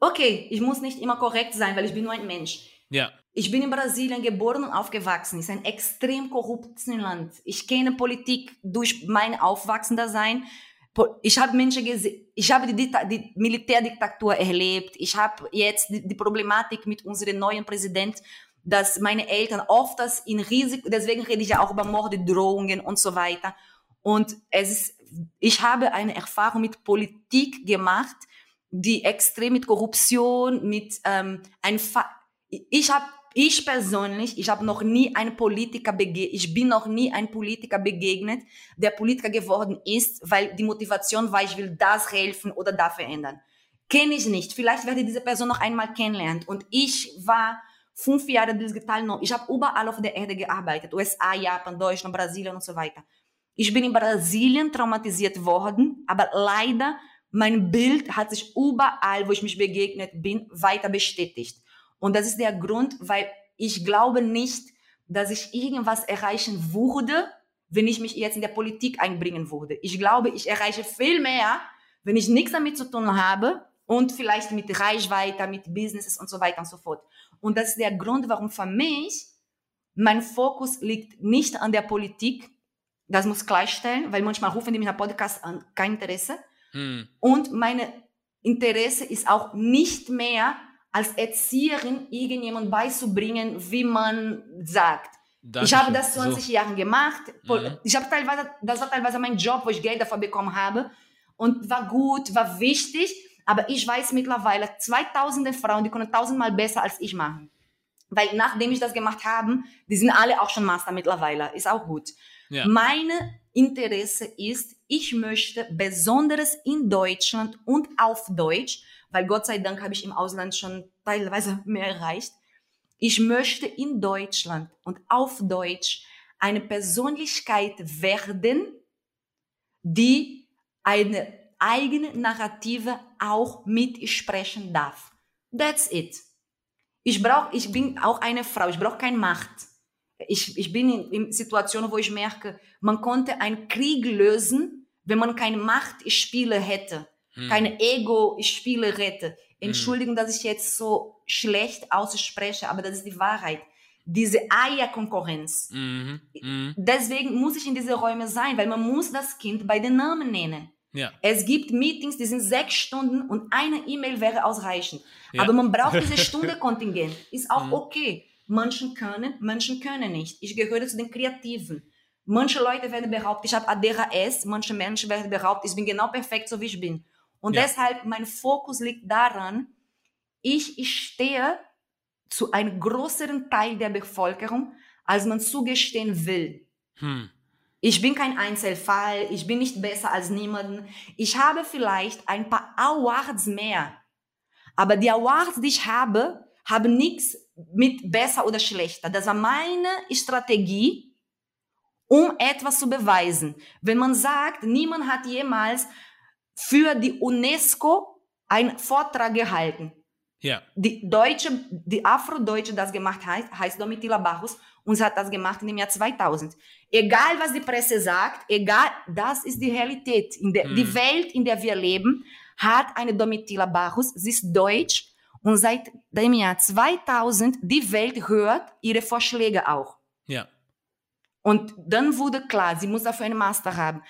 Okay, ich muss nicht immer korrekt sein, weil ich bin nur ein Mensch. Ja. Ich bin in Brasilien geboren und aufgewachsen. Es ist ein extrem korruptes Land. Ich kenne Politik durch mein Aufwachsendersein. Ich habe Menschen gesehen, ich habe die, die Militärdiktatur erlebt. Ich habe jetzt die, die, Problematik mit unserem neuen Präsident, dass meine Eltern oft das in Risiko, deswegen rede ich ja auch über Morde, Drohungen und so weiter. Und es ist, ich habe eine Erfahrung mit Politik gemacht, die extrem mit Korruption, mit ähm, ein, ich habe ich persönlich, ich habe noch nie einen Politiker begegnet, ich bin noch nie ein Politiker begegnet, der Politiker geworden ist, weil die Motivation war, ich will das helfen oder da verändern. Kenne ich nicht. Vielleicht werde ich diese Person noch einmal kennenlernen. Und ich war fünf Jahre digital noch. Ich habe überall auf der Erde gearbeitet. USA, Japan, Deutschland, Brasilien und so weiter. Ich bin in Brasilien traumatisiert worden, aber leider mein Bild hat sich überall, wo ich mich begegnet bin, weiter bestätigt. Und das ist der Grund, weil ich glaube nicht, dass ich irgendwas erreichen würde, wenn ich mich jetzt in der Politik einbringen würde. Ich glaube, ich erreiche viel mehr, wenn ich nichts damit zu tun habe und vielleicht mit Reichweite, mit Businesses und so weiter und so fort. Und das ist der Grund, warum für mich mein Fokus liegt nicht an der Politik. Das muss klarstellen, weil manchmal rufen die mich nach Podcast an, kein Interesse. Hm. Und meine Interesse ist auch nicht mehr als Erzieherin irgendjemand beizubringen, wie man sagt. Dankeschön. Ich habe das 20 so. Jahre gemacht. Mhm. Ich habe teilweise, das war teilweise mein Job, wo ich Geld dafür bekommen habe und war gut, war wichtig. Aber ich weiß mittlerweile, 2000 Frauen, die können tausendmal besser als ich machen. Weil nachdem ich das gemacht habe, die sind alle auch schon Master mittlerweile. Ist auch gut. Ja. Meine Interesse ist, ich möchte besonders in Deutschland und auf Deutsch weil Gott sei Dank habe ich im Ausland schon teilweise mehr erreicht. Ich möchte in Deutschland und auf Deutsch eine Persönlichkeit werden, die eine eigene Narrative auch mitsprechen darf. That's it. Ich brauche, ich bin auch eine Frau, ich brauche keine Macht. Ich, ich bin in, in Situationen, wo ich merke, man konnte einen Krieg lösen, wenn man keine Machtspiele hätte hm. keine Ego-Spiele rette. Entschuldigung, hm. dass ich jetzt so schlecht ausspreche, aber das ist die Wahrheit. Diese Eierkonkurrenz. Mhm. Mhm. Deswegen muss ich in diese Räume sein, weil man muss das Kind bei den Namen nennen. Ja. Es gibt Meetings, die sind sechs Stunden und eine E-Mail wäre ausreichend. Ja. Aber man braucht diese Stunde Kontingent. Ist auch mhm. okay. Manchen können, manchen können nicht. Ich gehöre zu den Kreativen. Manche Leute werden behaupten, ich habe ADHS. Manche Menschen werden behaupten, ich bin genau perfekt, so wie ich bin. Und ja. deshalb, mein Fokus liegt daran, ich, ich stehe zu einem größeren Teil der Bevölkerung, als man zugestehen will. Hm. Ich bin kein Einzelfall, ich bin nicht besser als niemanden. Ich habe vielleicht ein paar Awards mehr. Aber die Awards, die ich habe, haben nichts mit besser oder schlechter. Das war meine Strategie, um etwas zu beweisen. Wenn man sagt, niemand hat jemals für die UNESCO einen Vortrag gehalten. Ja. Die Deutsche, die Afrodeutsche, das gemacht heißt, heißt Domitila Barros und sie hat das gemacht in dem Jahr 2000. Egal, was die Presse sagt, egal, das ist die Realität. In der, hm. Die Welt, in der wir leben, hat eine Domitila Barros, sie ist deutsch und seit dem Jahr 2000, die Welt hört ihre Vorschläge auch. Und dann wurde klar, sie muss dafür einen Master haben.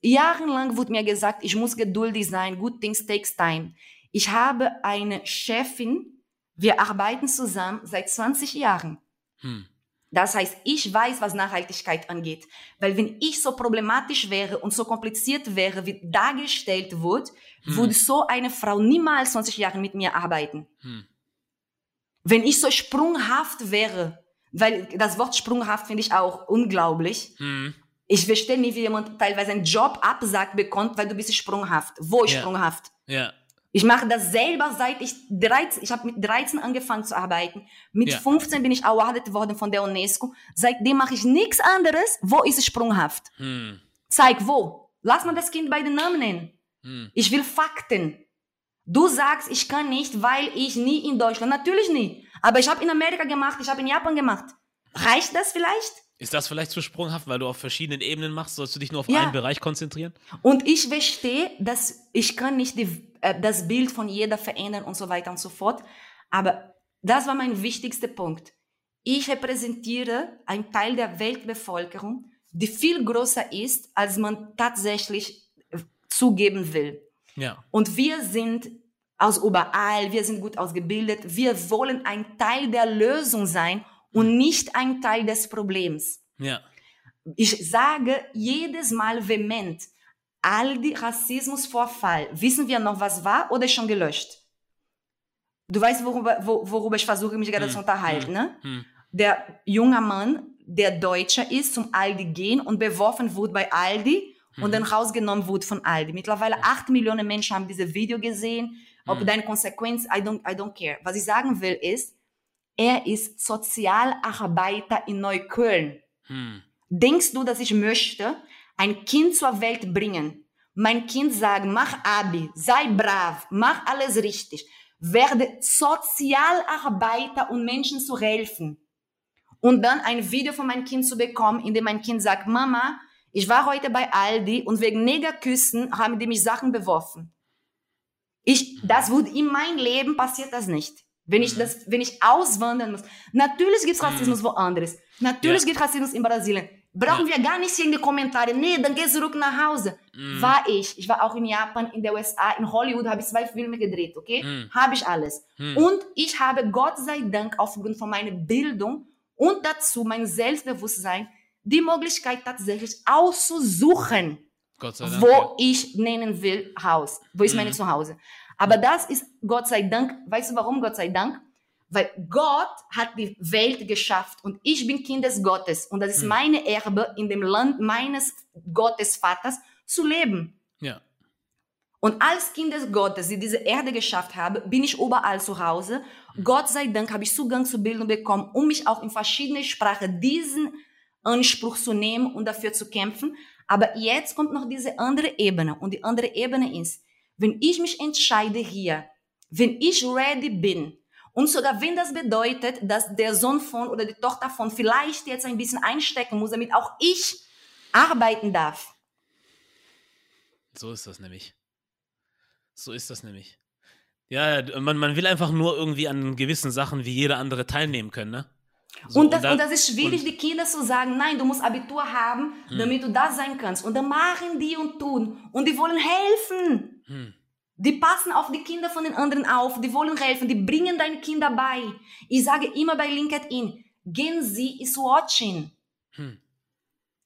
Jahrelang wurde mir gesagt, ich muss geduldig sein, good things takes time. Ich habe eine Chefin, wir arbeiten zusammen seit 20 Jahren. Hm. Das heißt, ich weiß, was Nachhaltigkeit angeht. Weil wenn ich so problematisch wäre und so kompliziert wäre, wie dargestellt wird, hm. würde so eine Frau niemals 20 Jahre mit mir arbeiten. Hm. Wenn ich so sprunghaft wäre, weil das Wort sprunghaft finde ich auch unglaublich. Hm. Ich verstehe nicht, wie jemand teilweise einen Job absagt bekommt, weil du bist sprunghaft. Wo ist ja. sprunghaft? Ja. Ich mache das selber seit ich 13, ich habe mit 13 angefangen zu arbeiten. Mit ja. 15 bin ich awarded worden von der UNESCO. Seitdem mache ich nichts anderes. Wo ist es sprunghaft? Hm. Zeig wo. Lass mal das Kind bei den Namen nennen. Hm. Ich will Fakten. Du sagst, ich kann nicht, weil ich nie in Deutschland. Natürlich nie. Aber ich habe in Amerika gemacht, ich habe in Japan gemacht. Reicht das vielleicht? Ist das vielleicht zu sprunghaft, weil du auf verschiedenen Ebenen machst? Sollst du dich nur auf ja. einen Bereich konzentrieren? Und ich verstehe, dass ich kann nicht die, äh, das Bild von jeder verändern und so weiter und so fort. Aber das war mein wichtigster Punkt. Ich repräsentiere einen Teil der Weltbevölkerung, die viel größer ist, als man tatsächlich äh, zugeben will. Ja. Und wir sind aus überall, wir sind gut ausgebildet, wir wollen ein Teil der Lösung sein und nicht ein Teil des Problems. Ja. Ich sage jedes Mal vehement, all die Rassismusvorfall, wissen wir noch, was war oder schon gelöscht? Du weißt, worüber, worüber ich versuche, mich gerade hm. zu unterhalten, hm. ne? Hm. Der junge Mann, der Deutscher ist, zum Aldi gehen und beworfen wurde bei Aldi und hm. dann rausgenommen wurde von Aldi. Mittlerweile acht Millionen Menschen haben dieses Video gesehen. Ob hm. deine Konsequenz, I don't, I don't care. Was ich sagen will ist, er ist Sozialarbeiter in Neukölln. Hm. Denkst du, dass ich möchte ein Kind zur Welt bringen? Mein Kind sagen, mach Abi, sei brav, mach alles richtig, werde Sozialarbeiter und Menschen zu helfen. Und dann ein Video von meinem Kind zu bekommen, in dem mein Kind sagt, Mama, ich war heute bei Aldi und wegen Negerküssen haben die mich Sachen beworfen. Ich, das wird in meinem Leben passiert das nicht. Wenn ich, mhm. das, wenn ich auswandern muss. Natürlich gibt es Rassismus mhm. woanders. Natürlich ja. gibt es Rassismus in Brasilien. Brauchen ja. wir gar nicht hier in die Kommentare. Nee, dann geh zurück nach Hause. Mhm. War ich. Ich war auch in Japan, in der USA, in Hollywood habe ich zwei Filme gedreht, okay? Mhm. Habe ich alles. Mhm. Und ich habe Gott sei Dank aufgrund von meiner Bildung und dazu mein Selbstbewusstsein die Möglichkeit tatsächlich auszusuchen, Dank, wo ich nennen will Haus, wo ist meine mhm. Zuhause. Aber das ist Gott sei Dank, weißt du warum Gott sei Dank? Weil Gott hat die Welt geschafft und ich bin Kind des Gottes und das ist hm. meine Erbe in dem Land meines Gottesvaters zu leben. Ja. Und als Kind des Gottes, die diese Erde geschafft habe, bin ich überall zu Hause. Hm. Gott sei Dank habe ich Zugang zur Bildung bekommen, um mich auch in verschiedene Sprachen diesen Anspruch zu nehmen und dafür zu kämpfen. Aber jetzt kommt noch diese andere Ebene und die andere Ebene ist, wenn ich mich entscheide hier, wenn ich ready bin, und sogar wenn das bedeutet, dass der Sohn von oder die Tochter von vielleicht jetzt ein bisschen einstecken muss, damit auch ich arbeiten darf. So ist das nämlich. So ist das nämlich. Ja, man, man will einfach nur irgendwie an gewissen Sachen wie jeder andere teilnehmen können, ne? So, und, das, und, da, und, das, ist schwierig, die Kinder zu sagen, nein, du musst Abitur haben, hm. damit du das sein kannst. Und dann machen die und tun. Und die wollen helfen. Hm. Die passen auf die Kinder von den anderen auf, die wollen helfen, die bringen deine Kinder bei. Ich sage immer bei LinkedIn, Gen Z is watching. Hm.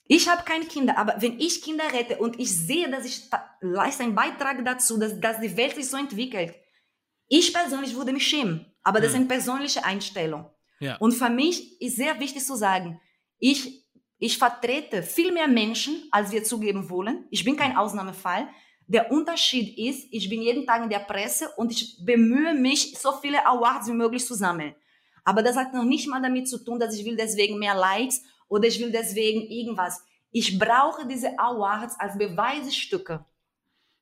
Ich habe keine Kinder, aber wenn ich Kinder rette und ich sehe, dass ich leiste einen Beitrag dazu, dass, dass die Welt sich so entwickelt, ich persönlich würde mich schämen. Aber das hm. ist eine persönliche Einstellung. Ja. Und für mich ist sehr wichtig zu sagen, ich, ich vertrete viel mehr Menschen, als wir zugeben wollen. Ich bin kein Ausnahmefall. Der Unterschied ist, ich bin jeden Tag in der Presse und ich bemühe mich, so viele Awards wie möglich zu sammeln. Aber das hat noch nicht mal damit zu tun, dass ich will deswegen mehr Likes oder ich will deswegen irgendwas. Ich brauche diese Awards als Beweisstücke.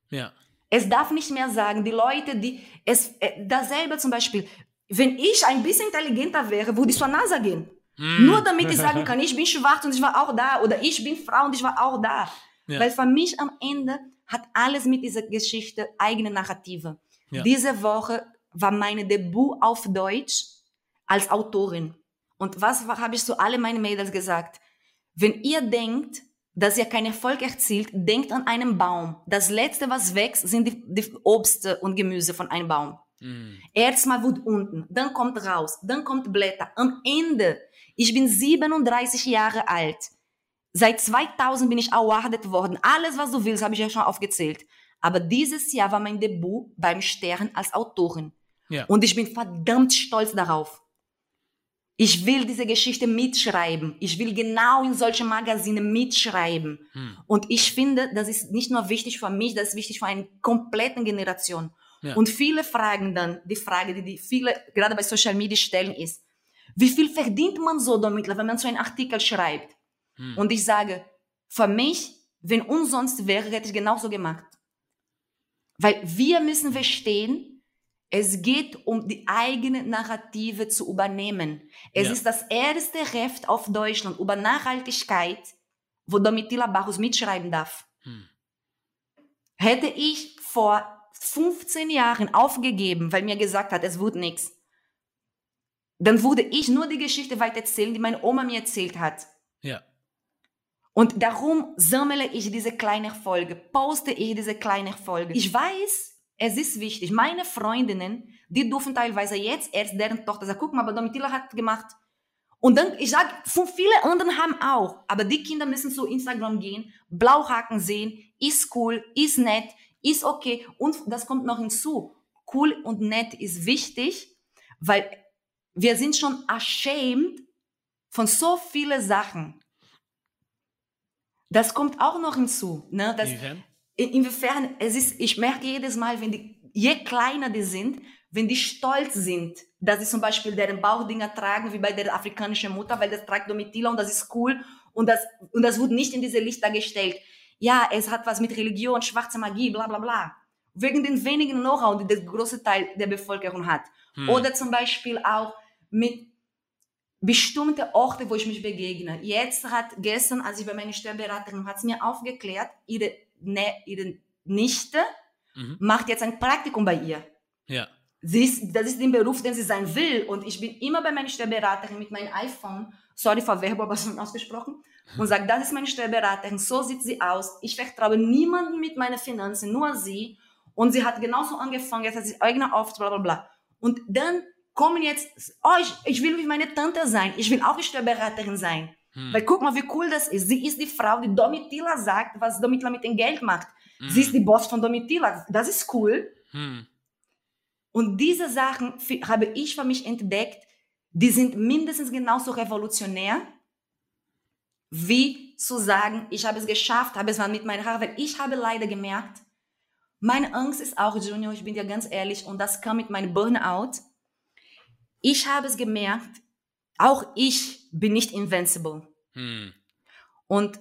Ja. Es darf nicht mehr sagen, die Leute, die es äh, dasselbe zum Beispiel, wenn ich ein bisschen intelligenter wäre, würde ich zur NASA gehen. Mm. Nur damit ich sagen kann, ich bin schwarz und ich war auch da oder ich bin Frau und ich war auch da. Ja. Weil für mich am Ende hat alles mit dieser Geschichte eigene Narrative. Ja. Diese Woche war meine Debüt auf Deutsch als Autorin. Und was habe ich zu alle meine Mädels gesagt? Wenn ihr denkt, dass ihr keinen Erfolg erzielt, denkt an einen Baum. Das letzte, was wächst, sind die, die Obst und Gemüse von einem Baum. Mm. Erstmal wird unten, dann kommt raus, dann kommt Blätter. Am Ende Ich bin 37 Jahre alt. Seit 2000 bin ich awardet worden. Alles, was du willst, habe ich ja schon aufgezählt. Aber dieses Jahr war mein Debüt beim Stern als Autorin. Ja. Und ich bin verdammt stolz darauf. Ich will diese Geschichte mitschreiben. Ich will genau in solche Magazine mitschreiben. Hm. Und ich finde, das ist nicht nur wichtig für mich, das ist wichtig für eine komplette Generation. Ja. Und viele fragen dann, die Frage, die, die viele gerade bei Social Media stellen, ist, wie viel verdient man so damit, wenn man so einen Artikel schreibt? Hm. Und ich sage, für mich, wenn umsonst wäre, hätte ich genauso gemacht. Weil wir müssen verstehen, es geht um die eigene Narrative zu übernehmen. Es ja. ist das erste Heft auf Deutschland über Nachhaltigkeit, wo Domitila Barros mitschreiben darf. Hm. Hätte ich vor 15 Jahren aufgegeben, weil mir gesagt hat, es wird nichts, dann würde ich nur die Geschichte weitererzählen, die meine Oma mir erzählt hat. Ja. Und darum sammle ich diese kleine Folge, poste ich diese kleine Folge. Ich weiß, es ist wichtig. Meine Freundinnen, die dürfen teilweise jetzt erst deren Tochter sagen, guck mal, aber Domitila hat gemacht. Und dann, ich sage, viele anderen haben auch. Aber die Kinder müssen zu Instagram gehen, Blauhaken sehen, ist cool, ist nett, ist okay. Und das kommt noch hinzu. Cool und nett ist wichtig, weil wir sind schon ashamed von so vielen Sachen. Das kommt auch noch hinzu. Ne? Das, inwiefern es ist, ich merke jedes Mal, wenn die, je kleiner die sind, wenn die stolz sind, dass sie zum Beispiel deren Bauchdinger tragen, wie bei der afrikanischen Mutter, weil das trägt Domitila und das ist cool und das, und das wird nicht in diese Lichter gestellt. Ja, es hat was mit Religion, schwarze Magie, bla bla bla. Wegen den wenigen Know-how, die der große Teil der Bevölkerung hat. Hm. Oder zum Beispiel auch mit bestimmten Orten, wo ich mich begegne. Jetzt hat gestern, als ich bei meiner Steuerberaterin, hat sie mir aufgeklärt, ihre ne, ihre Nichte mhm. macht jetzt ein Praktikum bei ihr. Ja. Sie ist, das ist der Beruf, den sie sein will. Und ich bin immer bei meiner Steuerberaterin mit meinem iPhone, sorry für Verwerbung, aber schon ausgesprochen, und sage, das ist meine Steuerberaterin, so sieht sie aus. Ich vertraue niemanden mit meinen Finanzen, nur sie. Und sie hat genauso angefangen, jetzt hat sie eigene Auftrag, bla bla bla. Und dann kommen jetzt, oh, ich, ich will wie meine Tante sein, ich will auch Steuerberaterin sein. Hm. Weil guck mal, wie cool das ist. Sie ist die Frau, die Domitila sagt, was Domitila mit dem Geld macht. Hm. Sie ist die Boss von Domitila. Das ist cool. Hm. Und diese Sachen habe ich für mich entdeckt, die sind mindestens genauso revolutionär, wie zu sagen, ich habe es geschafft, habe es mal mit meinen Haaren, weil ich habe leider gemerkt, meine Angst ist auch, Junior, ich bin dir ganz ehrlich, und das kam mit meinem Burnout. Ich habe es gemerkt, auch ich bin nicht invincible. Hm. Und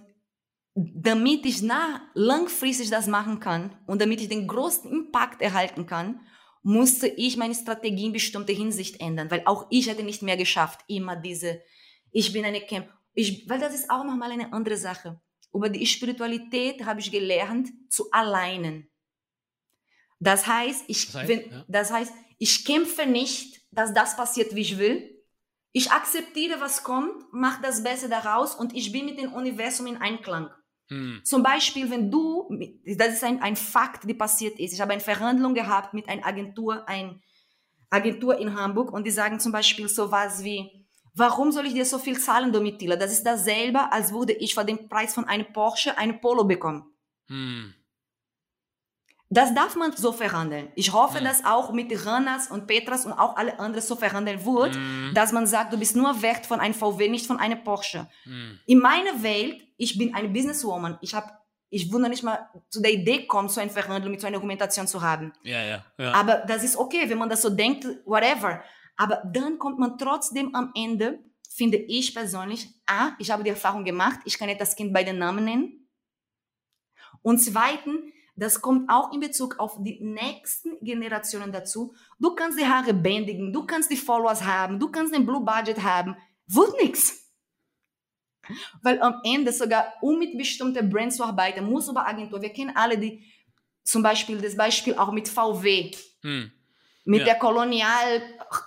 damit ich nah, langfristig das machen kann und damit ich den größten Impact erhalten kann, musste ich meine Strategie in bestimmter Hinsicht ändern, weil auch ich hätte nicht mehr geschafft, immer diese, ich bin eine Camp, ich, weil das ist auch nochmal eine andere Sache. Über die Spiritualität habe ich gelernt zu alleinen. Das heißt, ich, das heißt, wenn, ja. das heißt, ich kämpfe nicht, dass das passiert, wie ich will, ich akzeptiere, was kommt, mache das Beste daraus und ich bin mit dem Universum in Einklang. Hm. Zum Beispiel, wenn du, das ist ein, ein Fakt, die passiert ist. Ich habe eine Verhandlung gehabt mit einer Agentur, ein Agentur in Hamburg und die sagen zum Beispiel so was wie, warum soll ich dir so viel zahlen, Domitila? Das ist dasselbe, als würde ich für den Preis von einem Porsche eine Polo bekommen. Hm. Das darf man so verhandeln. Ich hoffe, mhm. dass auch mit Ranas und Petras und auch alle anderen so verhandeln wird, mhm. dass man sagt, du bist nur wert von einem VW, nicht von einem Porsche. Mhm. In meiner Welt, ich bin eine Businesswoman. Ich habe ich würde nicht mal zu der Idee kommen, so eine Verhandlung mit so einer Argumentation zu haben. Ja, ja, ja. Aber das ist okay, wenn man das so denkt, whatever. Aber dann kommt man trotzdem am Ende, finde ich persönlich, ah, ich habe die Erfahrung gemacht, ich kann jetzt das Kind bei den Namen nennen. Und zweitens, das kommt auch in Bezug auf die nächsten Generationen dazu. Du kannst die Haare bändigen, du kannst die Followers haben, du kannst den Blue Budget haben. Wird nichts. Weil am Ende sogar, um mit bestimmten Brands zu arbeiten, muss über Agentur. Wir kennen alle die, zum Beispiel das Beispiel auch mit VW. Hm. Mit ja. der Kolonial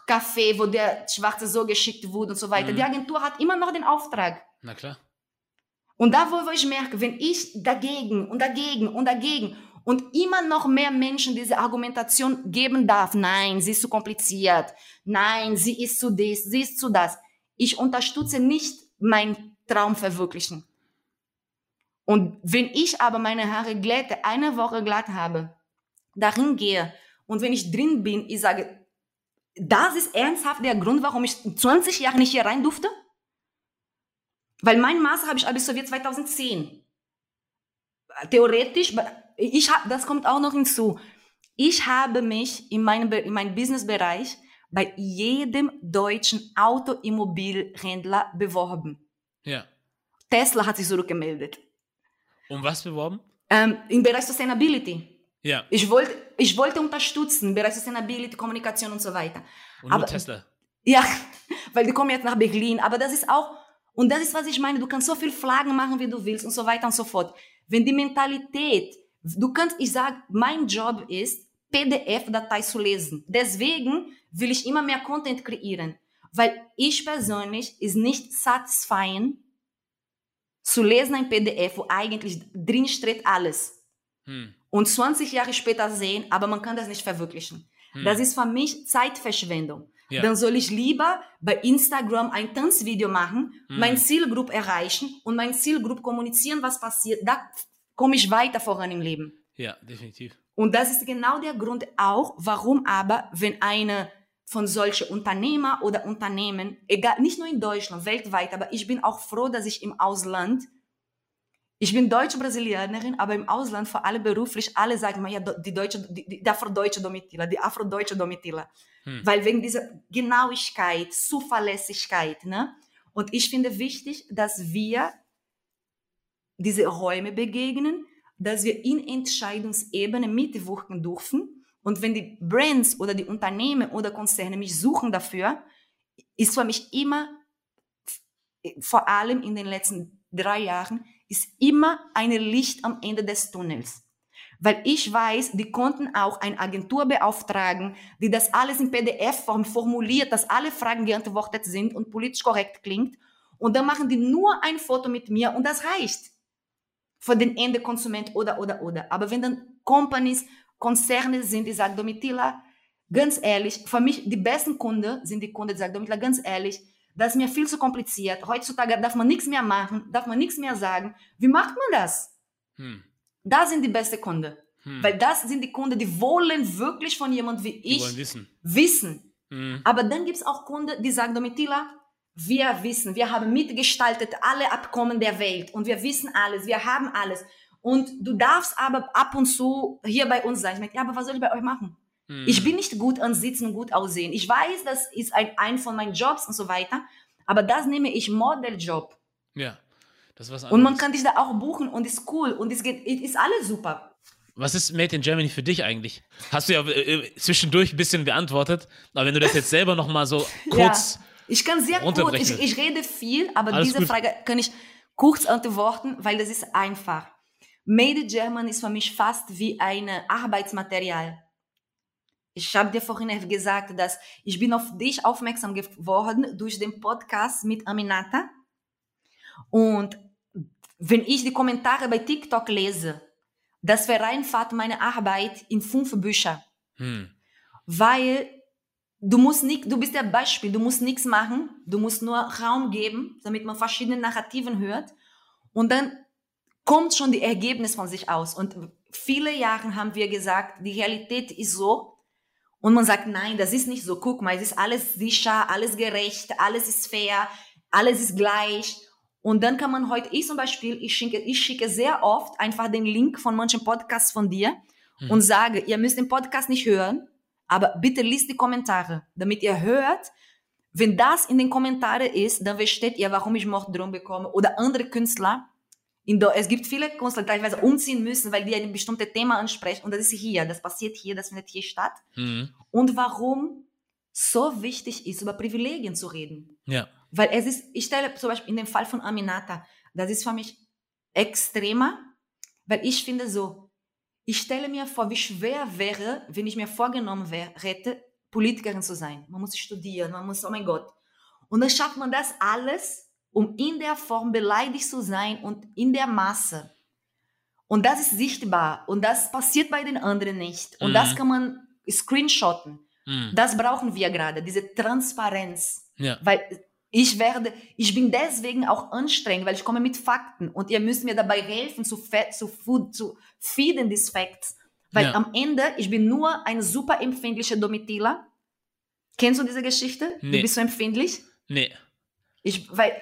Café, wo der Schwarze so geschickt wurde und so weiter. Hm. Die Agentur hat immer noch den Auftrag. Na klar. Und da, wo ich merke, wenn ich dagegen und dagegen und dagegen und immer noch mehr Menschen diese Argumentation geben darf, nein, sie ist zu kompliziert, nein, sie ist zu dies, sie ist zu das. ich unterstütze nicht meinen Traum verwirklichen. Und wenn ich aber meine Haare glätte, eine Woche glatt habe, darin gehe und wenn ich drin bin, ich sage, das ist ernsthaft der Grund, warum ich 20 Jahre nicht hier rein durfte? Weil mein Master habe ich absolviert 2010. Theoretisch, ich hab, das kommt auch noch hinzu. Ich habe mich in meinem, in meinem Businessbereich bei jedem deutschen Autoimmobilhändler beworben. Ja. Tesla hat sich zurückgemeldet. Um was beworben? Ähm, Im Bereich Sustainability. Ja. Ich wollte, ich wollte unterstützen im Bereich Sustainability, Kommunikation und so weiter. Und aber, Tesla. Ja, weil die kommen jetzt nach Berlin. Aber das ist auch, und das ist, was ich meine, du kannst so viel Flaggen machen, wie du willst und so weiter und so fort. Wenn die Mentalität, du kannst, ich sage, mein Job ist, PDF-Datei zu lesen. Deswegen will ich immer mehr Content kreieren. Weil ich persönlich ist nicht satisfying zu lesen ein PDF, wo eigentlich drin steht alles. Hm. Und 20 Jahre später sehen, aber man kann das nicht verwirklichen. Hm. Das ist für mich Zeitverschwendung. Ja. Dann soll ich lieber bei Instagram ein Tanzvideo machen, hm. mein Zielgruppe erreichen und mein Zielgruppe kommunizieren, was passiert. Da komme ich weiter voran im Leben. Ja, definitiv. Und das ist genau der Grund auch, warum aber, wenn eine von solchen Unternehmer oder Unternehmen, egal, nicht nur in Deutschland, weltweit, aber ich bin auch froh, dass ich im Ausland, ich bin deutsche Brasilianerin, aber im Ausland, vor allem beruflich, alle sagen mir, ja, die deutsche, die, die afrodeutsche Domitila, die afrodeutsche Domitila. Hm. Weil wegen dieser Genauigkeit, Zuverlässigkeit, ne? Und ich finde wichtig, dass wir diese Räume begegnen, dass wir in Entscheidungsebene mitwirken dürfen. Und wenn die Brands oder die Unternehmen oder Konzerne mich suchen dafür, ist für mich immer, vor allem in den letzten drei Jahren, ist immer ein Licht am Ende des Tunnels. Weil ich weiß, die konnten auch eine Agentur beauftragen, die das alles in PDF-Form formuliert, dass alle Fragen geantwortet sind und politisch korrekt klingt. Und dann machen die nur ein Foto mit mir und das reicht für den Endekonsument oder, oder, oder. Aber wenn dann Companies, Konzerne sind, die sagen, Domitila, ganz ehrlich, für mich die besten Kunden sind die Kunden, die sagen, Domitila, ganz ehrlich, das ist mir viel zu kompliziert. Heutzutage darf man nichts mehr machen, darf man nichts mehr sagen. Wie macht man das? Hm. Das sind die besten Kunden. Hm. Weil das sind die Kunden, die wollen wirklich von jemand wie ich wissen. wissen. Hm. Aber dann gibt es auch Kunden, die sagen, Domitila, wir wissen, wir haben mitgestaltet alle Abkommen der Welt und wir wissen alles, wir haben alles. Und du darfst aber ab und zu hier bei uns sein. Ich meine, ja, aber was soll ich bei euch machen? Hm. Ich bin nicht gut an Sitzen und gut aussehen. Ich weiß, das ist ein, ein von meinen Jobs und so weiter. Aber das nehme ich Modeljob. Ja, das ist was anderes. Und man kann dich da auch buchen und ist cool und es geht, ist alles super. Was ist Made in Germany für dich eigentlich? Hast du ja äh, zwischendurch ein bisschen beantwortet, aber wenn du das jetzt selber noch mal so kurz ja ich kann sehr kurz, ich, ich rede viel, aber Alles diese gut. Frage kann ich kurz antworten, weil das ist einfach. Made in German ist für mich fast wie ein Arbeitsmaterial. Ich habe dir vorhin gesagt, dass ich bin auf dich aufmerksam geworden durch den Podcast mit Aminata. Und wenn ich die Kommentare bei TikTok lese, das vereinfacht meine Arbeit in fünf Bücher. Hm. Weil Du musst nicht, du bist der Beispiel, du musst nichts machen, du musst nur Raum geben, damit man verschiedene Narrativen hört und dann kommt schon die Ergebnis von sich aus. Und viele Jahre haben wir gesagt, die Realität ist so und man sagt, nein, das ist nicht so. Guck mal, es ist alles sicher, alles gerecht, alles ist fair, alles ist gleich. Und dann kann man heute, ich zum Beispiel, ich schicke, ich schicke sehr oft einfach den Link von manchen Podcasts von dir mhm. und sage, ihr müsst den Podcast nicht hören, aber bitte liest die Kommentare, damit ihr hört, wenn das in den Kommentaren ist, dann versteht ihr, warum ich Mord drum bekomme. Oder andere Künstler. Es gibt viele Künstler, die teilweise umziehen müssen, weil die ein bestimmtes Thema ansprechen. Und das ist hier, das passiert hier, das findet hier statt. Mhm. Und warum so wichtig ist, über Privilegien zu reden. Ja. Weil es ist, ich stelle zum Beispiel in dem Fall von Aminata, das ist für mich extremer, weil ich finde so, ich stelle mir vor, wie schwer wäre, wenn ich mir vorgenommen wäre, hätte, Politikerin zu sein. Man muss studieren, man muss, oh mein Gott. Und dann schafft man das alles, um in der Form beleidigt zu sein und in der Masse. Und das ist sichtbar und das passiert bei den anderen nicht. Und mhm. das kann man screenshotten. Mhm. Das brauchen wir gerade, diese Transparenz. Ja. Weil Ich werde, ich bin deswegen auch anstrengend, weil ich komme mit Fakten und ihr müsst mir dabei helfen zu, zu, zu feeden these facts. Weil ja. am Ende, ich bin nur eine super empfindliche Domitila. Kennst du diese Geschichte? Nee. Du bist so empfindlich? Nee. Ich, weil,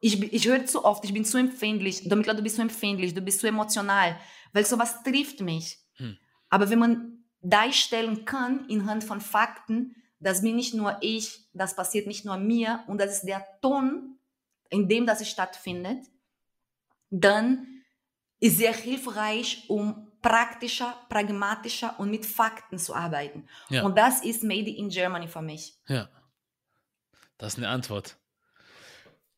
ich, ich höre zu oft, ich bin zu empfindlich. Domitila, du bist zu empfindlich, du bist zu emotional. Weil sowas trifft mich. Hm. Aber wenn man darstellen kann, inhand von Fakten, das bin nicht nur ich, das passiert nicht nur mir und das ist der Ton, in dem das stattfindet, dann ist sehr hilfreich, um praktischer, pragmatischer und mit Fakten zu arbeiten. Ja. Und das ist Made in Germany für mich. Ja, das ist eine Antwort.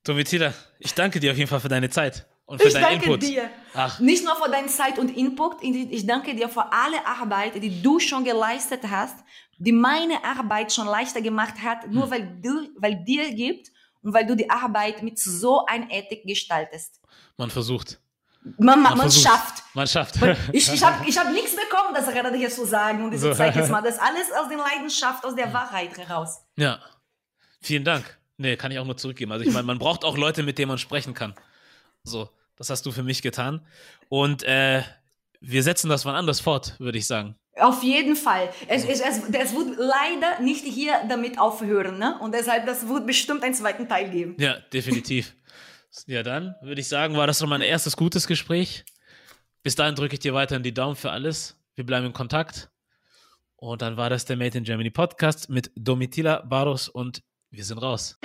Domitila, ich danke dir auf jeden Fall für deine Zeit und für ich deinen danke Input. dir. Ach. Nicht nur für deine Zeit und Input, ich danke dir für alle Arbeit, die du schon geleistet hast, die meine Arbeit schon leichter gemacht hat, nur hm. weil du, weil dir gibt und weil du die Arbeit mit so einer Ethik gestaltest. Man versucht. Man, man, man schafft. Man schafft. Ich, ich habe ich hab nichts bekommen, das gerade hier zu sagen und ich so. zeige jetzt mal. Das alles aus der Leidenschaft, aus der Wahrheit heraus. Ja. Vielen Dank. Nee, kann ich auch nur zurückgeben. Also ich meine, man braucht auch Leute, mit denen man sprechen kann. So, das hast du für mich getan. Und äh, wir setzen das wann anders fort, würde ich sagen. Auf jeden Fall. Es, es, es, es wird leider nicht hier damit aufhören. Ne? Und deshalb, das wird bestimmt einen zweiten Teil geben. Ja, definitiv. ja, dann würde ich sagen, war das noch mein erstes gutes Gespräch. Bis dahin drücke ich dir weiterhin die Daumen für alles. Wir bleiben in Kontakt. Und dann war das der Made in Germany Podcast mit Domitila Barros und wir sind raus.